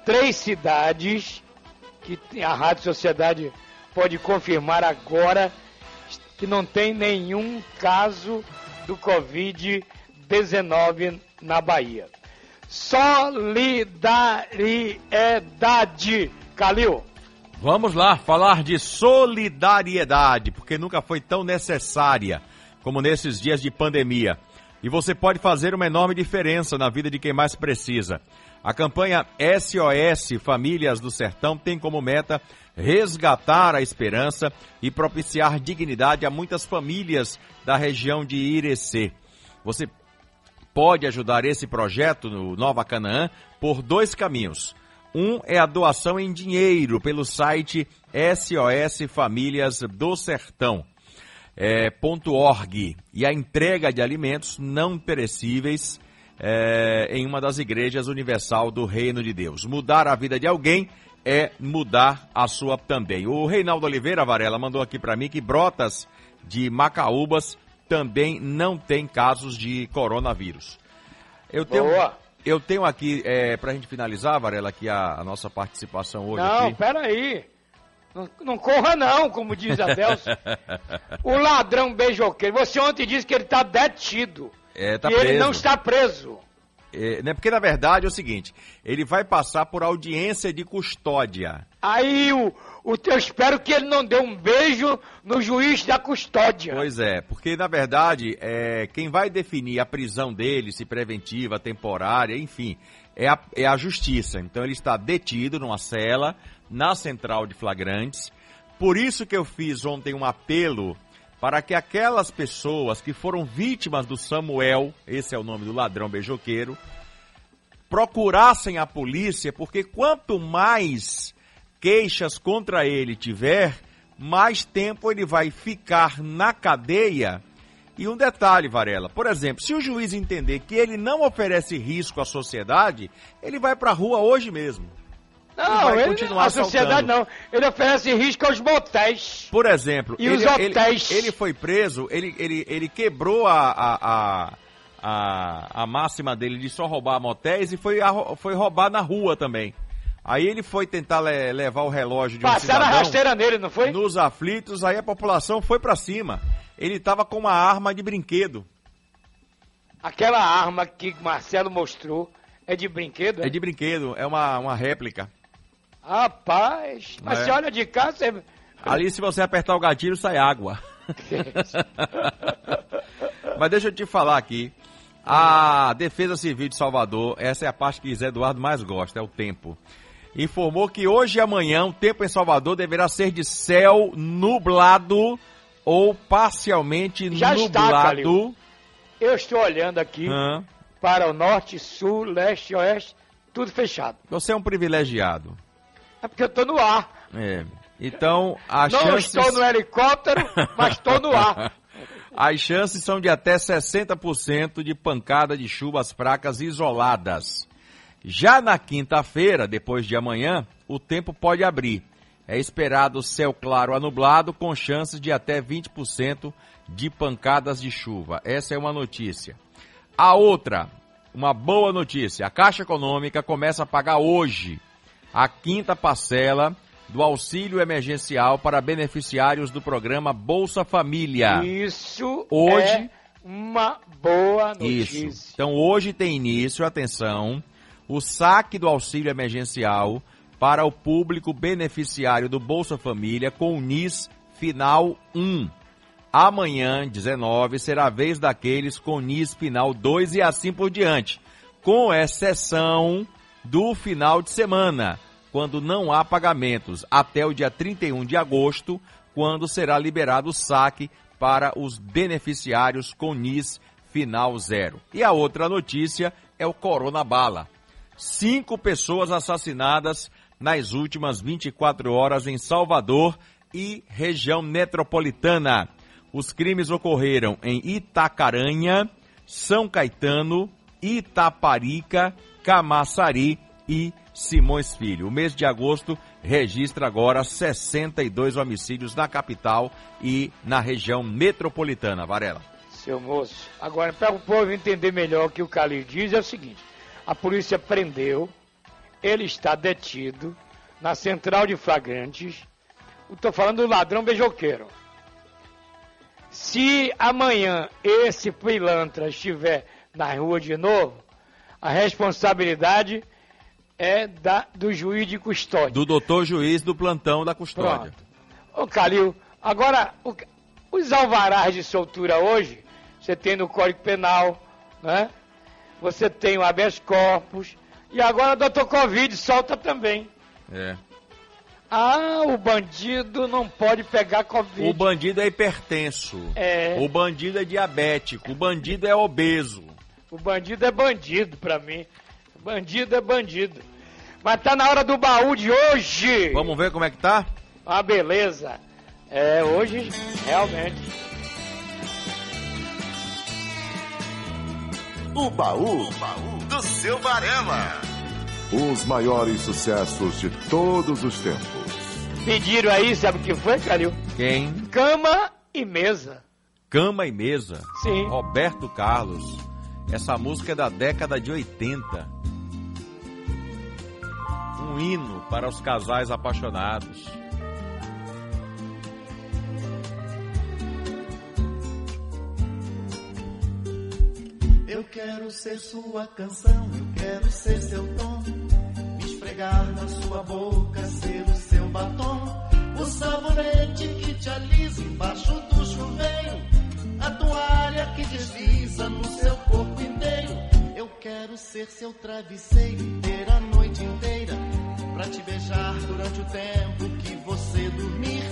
Três cidades que a Rádio Sociedade pode confirmar agora que não tem nenhum caso do Covid-19 na Bahia. Solidariedade, Calil. Vamos lá falar de solidariedade, porque nunca foi tão necessária como nesses dias de pandemia. E você pode fazer uma enorme diferença na vida de quem mais precisa. A campanha SOS Famílias do Sertão tem como meta resgatar a esperança e propiciar dignidade a muitas famílias da região de Irecê. Você pode ajudar esse projeto no Nova Canaã por dois caminhos. Um é a doação em dinheiro pelo site SOS Famílias do Sertão. É, .org e a entrega de alimentos não perecíveis é, em uma das igrejas universal do Reino de Deus. Mudar a vida de alguém é mudar a sua também. O Reinaldo Oliveira Varela mandou aqui para mim que Brotas de Macaúbas também não tem casos de coronavírus. Eu tenho, Boa. eu tenho aqui, é, para a gente finalizar, Varela, aqui a, a nossa participação hoje Não, aqui. peraí. Não, não corra não, como diz Adelson. o ladrão beijoqueiro. Você ontem disse que ele está detido. É, tá e ele preso. não está preso. É, né, porque na verdade é o seguinte, ele vai passar por audiência de custódia. Aí o, o eu espero que ele não dê um beijo no juiz da custódia. Pois é, porque na verdade é, quem vai definir a prisão dele, se preventiva, temporária, enfim, é a, é a justiça. Então ele está detido numa cela na central de flagrantes. Por isso que eu fiz ontem um apelo para que aquelas pessoas que foram vítimas do Samuel, esse é o nome do ladrão beijoqueiro, procurassem a polícia, porque quanto mais queixas contra ele tiver, mais tempo ele vai ficar na cadeia. E um detalhe, Varela, por exemplo, se o juiz entender que ele não oferece risco à sociedade, ele vai para a rua hoje mesmo. Não, vai ele, continuar a sociedade assaltando. não. Ele oferece risco aos motéis. Por exemplo, E ele, os ele- hotéis? Ele, foi preso, ele, ele, ele quebrou a, a, a, a, a máxima dele de só roubar motéis e foi, a- foi roubar na rua também. Aí ele foi tentar le- levar o relógio de um Passaram a cidadão rasteira nele, não foi? nos aflitos, aí a população foi pra cima. Ele tava com uma arma de brinquedo. Aquela arma que Marcelo mostrou é de brinquedo? É de brinquedo, é uma, uma réplica. Rapaz, mas É. se olha de cá, você... Ali, se você apertar o gatilho, sai água. Mas deixa eu te falar aqui. A Defesa Civil de Salvador, essa é a parte que Zé Eduardo mais gosta, é o tempo. Informou que hoje e amanhã o tempo em Salvador deverá ser de céu nublado ou parcialmente Já está, nublado. Calil. Eu estou olhando aqui Hã? para o norte, sul, leste, oeste, tudo fechado. Você é um privilegiado. É porque eu estou no ar. É. Então, as não chances... estou no helicóptero, mas estou no ar. As chances são de até 60% de pancada de chuvas fracas isoladas. Já na quinta-feira, depois de amanhã, o tempo pode abrir. É esperado céu claro a nublado, com chances de até 20% de pancadas de chuva. Essa é uma notícia. A outra, uma boa notícia: a Caixa Econômica começa a pagar hoje a quinta parcela do auxílio emergencial para beneficiários do programa Bolsa Família. Isso Hoje- é uma boa notícia. Isso. Então hoje tem início, atenção, o saque do auxílio emergencial para o público beneficiário do Bolsa Família com o NIS final 1. Amanhã, 19, será a vez daqueles com NIS final 2 e assim por diante, com exceção do final de semana, quando não há pagamentos, até o dia 31 de agosto, quando será liberado o saque para os beneficiários com NIS final zero. E a outra notícia é o Corona Bala. Cinco pessoas assassinadas nas últimas 24 horas em Salvador e região metropolitana. Os crimes ocorreram em Itacaranha, São Caetano, Itaparica, Camaçari e Simões Filho. O mês de agosto registra agora 62 homicídios na capital e na região metropolitana. Varela. Seu moço, agora para o povo entender melhor o que o Calil diz é o seguinte: a polícia prendeu, ele está detido na central de flagrantes. Estou falando do ladrão beijoqueiro. Se amanhã esse pilantra estiver na rua de novo, a responsabilidade é da, do juiz de custódia. Do doutor juiz do plantão da custódia. Ô Calil, agora o- os alvarás de soltura hoje, você tem no Código Penal, né? Você tem o habeas corpus e agora o doutor Covid solta também. É. Ah, o bandido não pode pegar Covid. O bandido é hipertenso. É. O bandido é diabético. O bandido é obeso. O bandido é bandido pra mim. Bandido é bandido. Mas tá na hora do baú de hoje. Vamos ver como é que tá? Ah, beleza. É, hoje, realmente. O baú do seu Varela. Os maiores sucessos de todos os tempos. Pediram aí, sabe o que foi, Calil? Quem? Cama e mesa. Cama e Mesa. Sim. Roberto Carlos. Essa música é da década de 80. Um hino para os casais apaixonados. Eu quero ser sua canção, eu quero ser seu tom. Me esfregar na sua boca, ser o seu batom. O sabonete que te alisa embaixo do chuveiro. A toalha que desliza no seu quero ser seu travesseiro, ter a noite inteira. Pra te beijar durante o tempo que você dormir.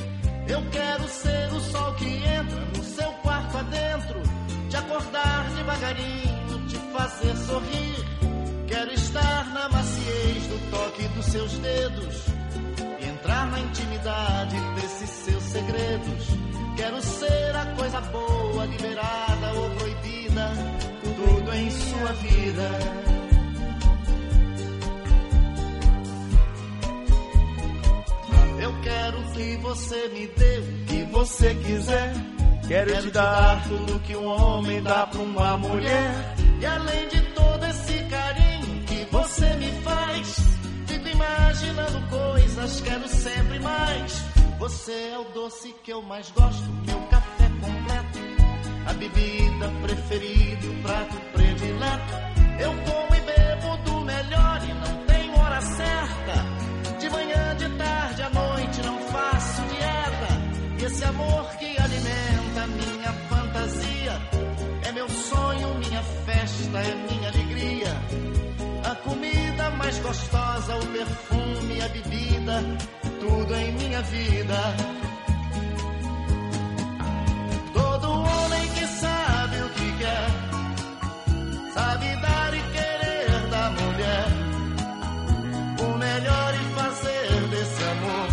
Eu quero ser o sol que entra no seu quarto adentro. Te acordar devagarinho, te fazer sorrir. Quero estar na maciez do toque dos seus dedos. E entrar na intimidade desses seus segredos. Quero ser a coisa boa, liberada ou proibida. Tudo em sua vida. Eu quero que você me dê o que você quiser. Quero, te dar tudo que um homem dá pra uma mulher. E além de todo esse carinho que você me faz, fico imaginando coisas, quero sempre mais. Você é o doce que eu mais gosto, meu café bebida preferida, o prato predileto. Eu como e bebo do melhor e não tenho hora certa. De manhã, de tarde, à noite não faço dieta. E esse amor que alimenta minha fantasia é meu sonho, minha festa, é minha alegria. A comida mais gostosa, o perfume, a bebida, tudo em minha vida. Sabe dar e querer da mulher. O melhor e fazer desse amor.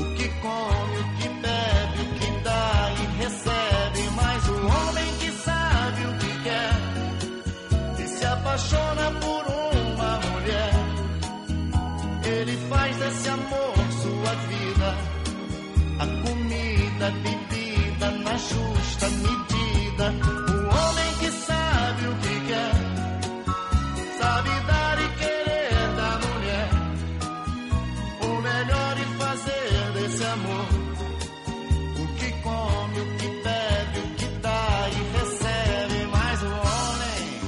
O que come, o que bebe, o que dá e recebe. Mas o homem que sabe o que quer e se apaixona por uma mulher. Ele faz desse amor sua vida. A comida, a bebida na justa amor. O que come, o que bebe, o que dá e recebe. Mas o homem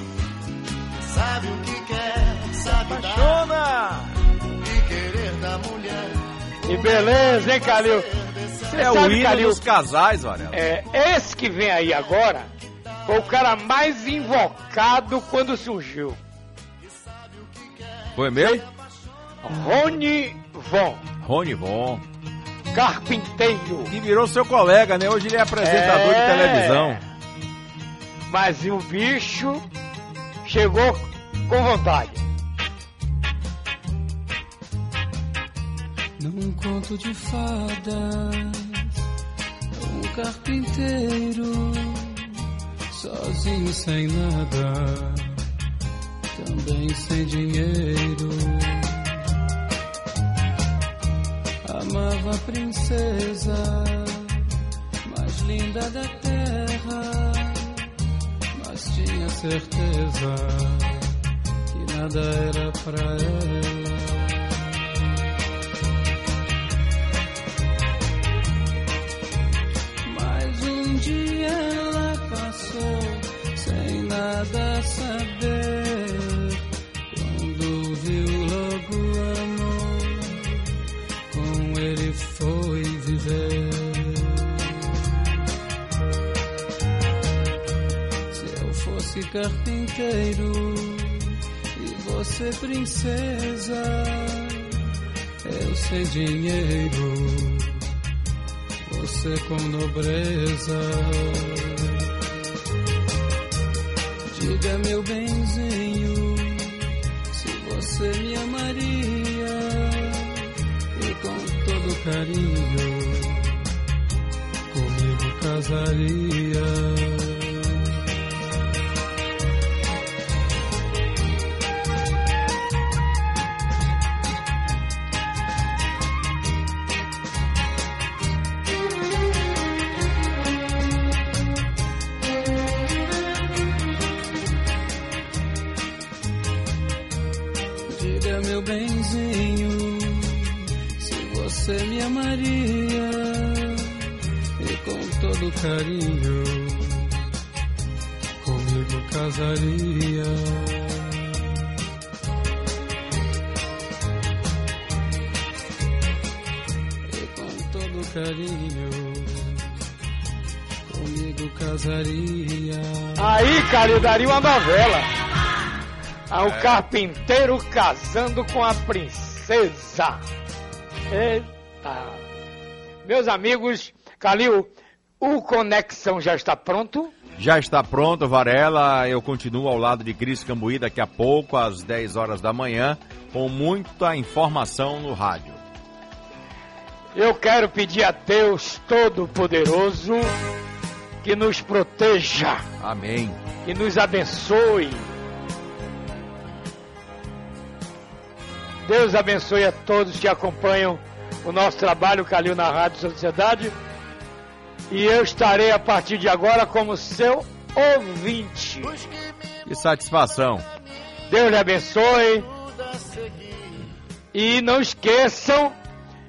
sabe o que quer, sabe Apaixona. dar. E querer da mulher. E beleza, hein, Calil? Você é o hino Calil, dos casais, Varela. É, esse que vem aí agora foi o cara mais invocado quando surgiu. Foi mesmo? Rony Von. Rony Von carpinteiro. Que virou seu colega, né? Hoje ele é apresentador de É. televisão. Mas o bicho chegou com vontade. Num conto de fadas, um carpinteiro, sozinho sem nada, também sem dinheiro. Amava princesa mais linda da terra, mas tinha certeza que nada era pra ela. Mas um dia ela passou sem nada saber. Carpinteiro e você princesa, eu sem dinheiro você com nobreza. Diga, meu benzinho, se você me amaria e com todo carinho comigo casaria. Amaria e com todo carinho comigo casaria. E com todo carinho comigo casaria. Aí, cara, eu daria uma novela. Ah, o carpinteiro casando com a princesa. Eita. Meus amigos, Calil, o Conexão já está pronto? Já está pronto, Varela. Eu continuo ao lado de Cris Cambuí daqui a pouco, às 10 horas da manhã, com muita informação no rádio. Eu quero pedir a Deus Todo-Poderoso que nos proteja, Amém. que nos abençoe. Deus abençoe a todos que acompanham o nosso trabalho Calil na Rádio Sociedade. E eu estarei a partir de agora como seu ouvinte. Que satisfação. Deus lhe abençoe. E não esqueçam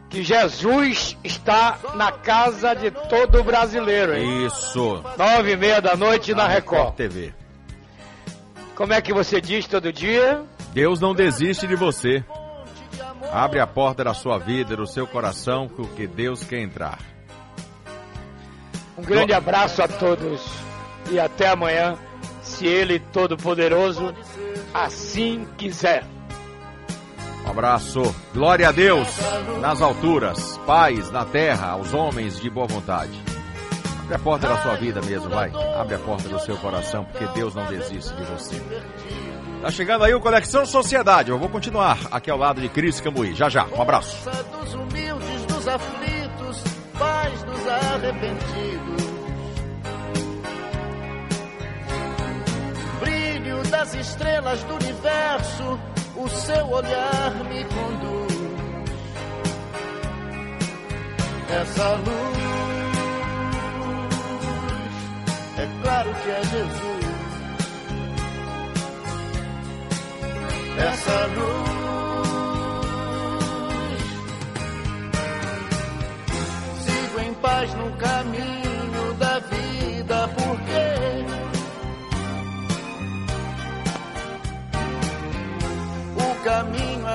que Jesus está na casa de todo brasileiro, hein? Isso. Nove e meia da noite na Record. TV. Como é que você diz todo dia? Deus não desiste de você. Abre a porta da sua vida, do seu coração, porque Deus quer entrar. Um grande abraço a todos e até amanhã, se Ele Todo-Poderoso assim quiser. Um abraço. Glória a Deus nas alturas, paz na terra, aos homens de boa vontade. Abre a porta da sua vida mesmo, vai. Abre a porta do seu coração, porque Deus não desiste de você. Tá chegando aí o Conexão Sociedade. Eu vou continuar aqui ao lado de Cris Cambuí. Já já. Um abraço. dos humildes, dos aflitos, paz dos arrependidos. Brilho das estrelas do universo, o seu olhar me conduz. Essa luz, é claro que é Jesus. Essa luz. Sigo em paz no caminho da vida, porque o caminho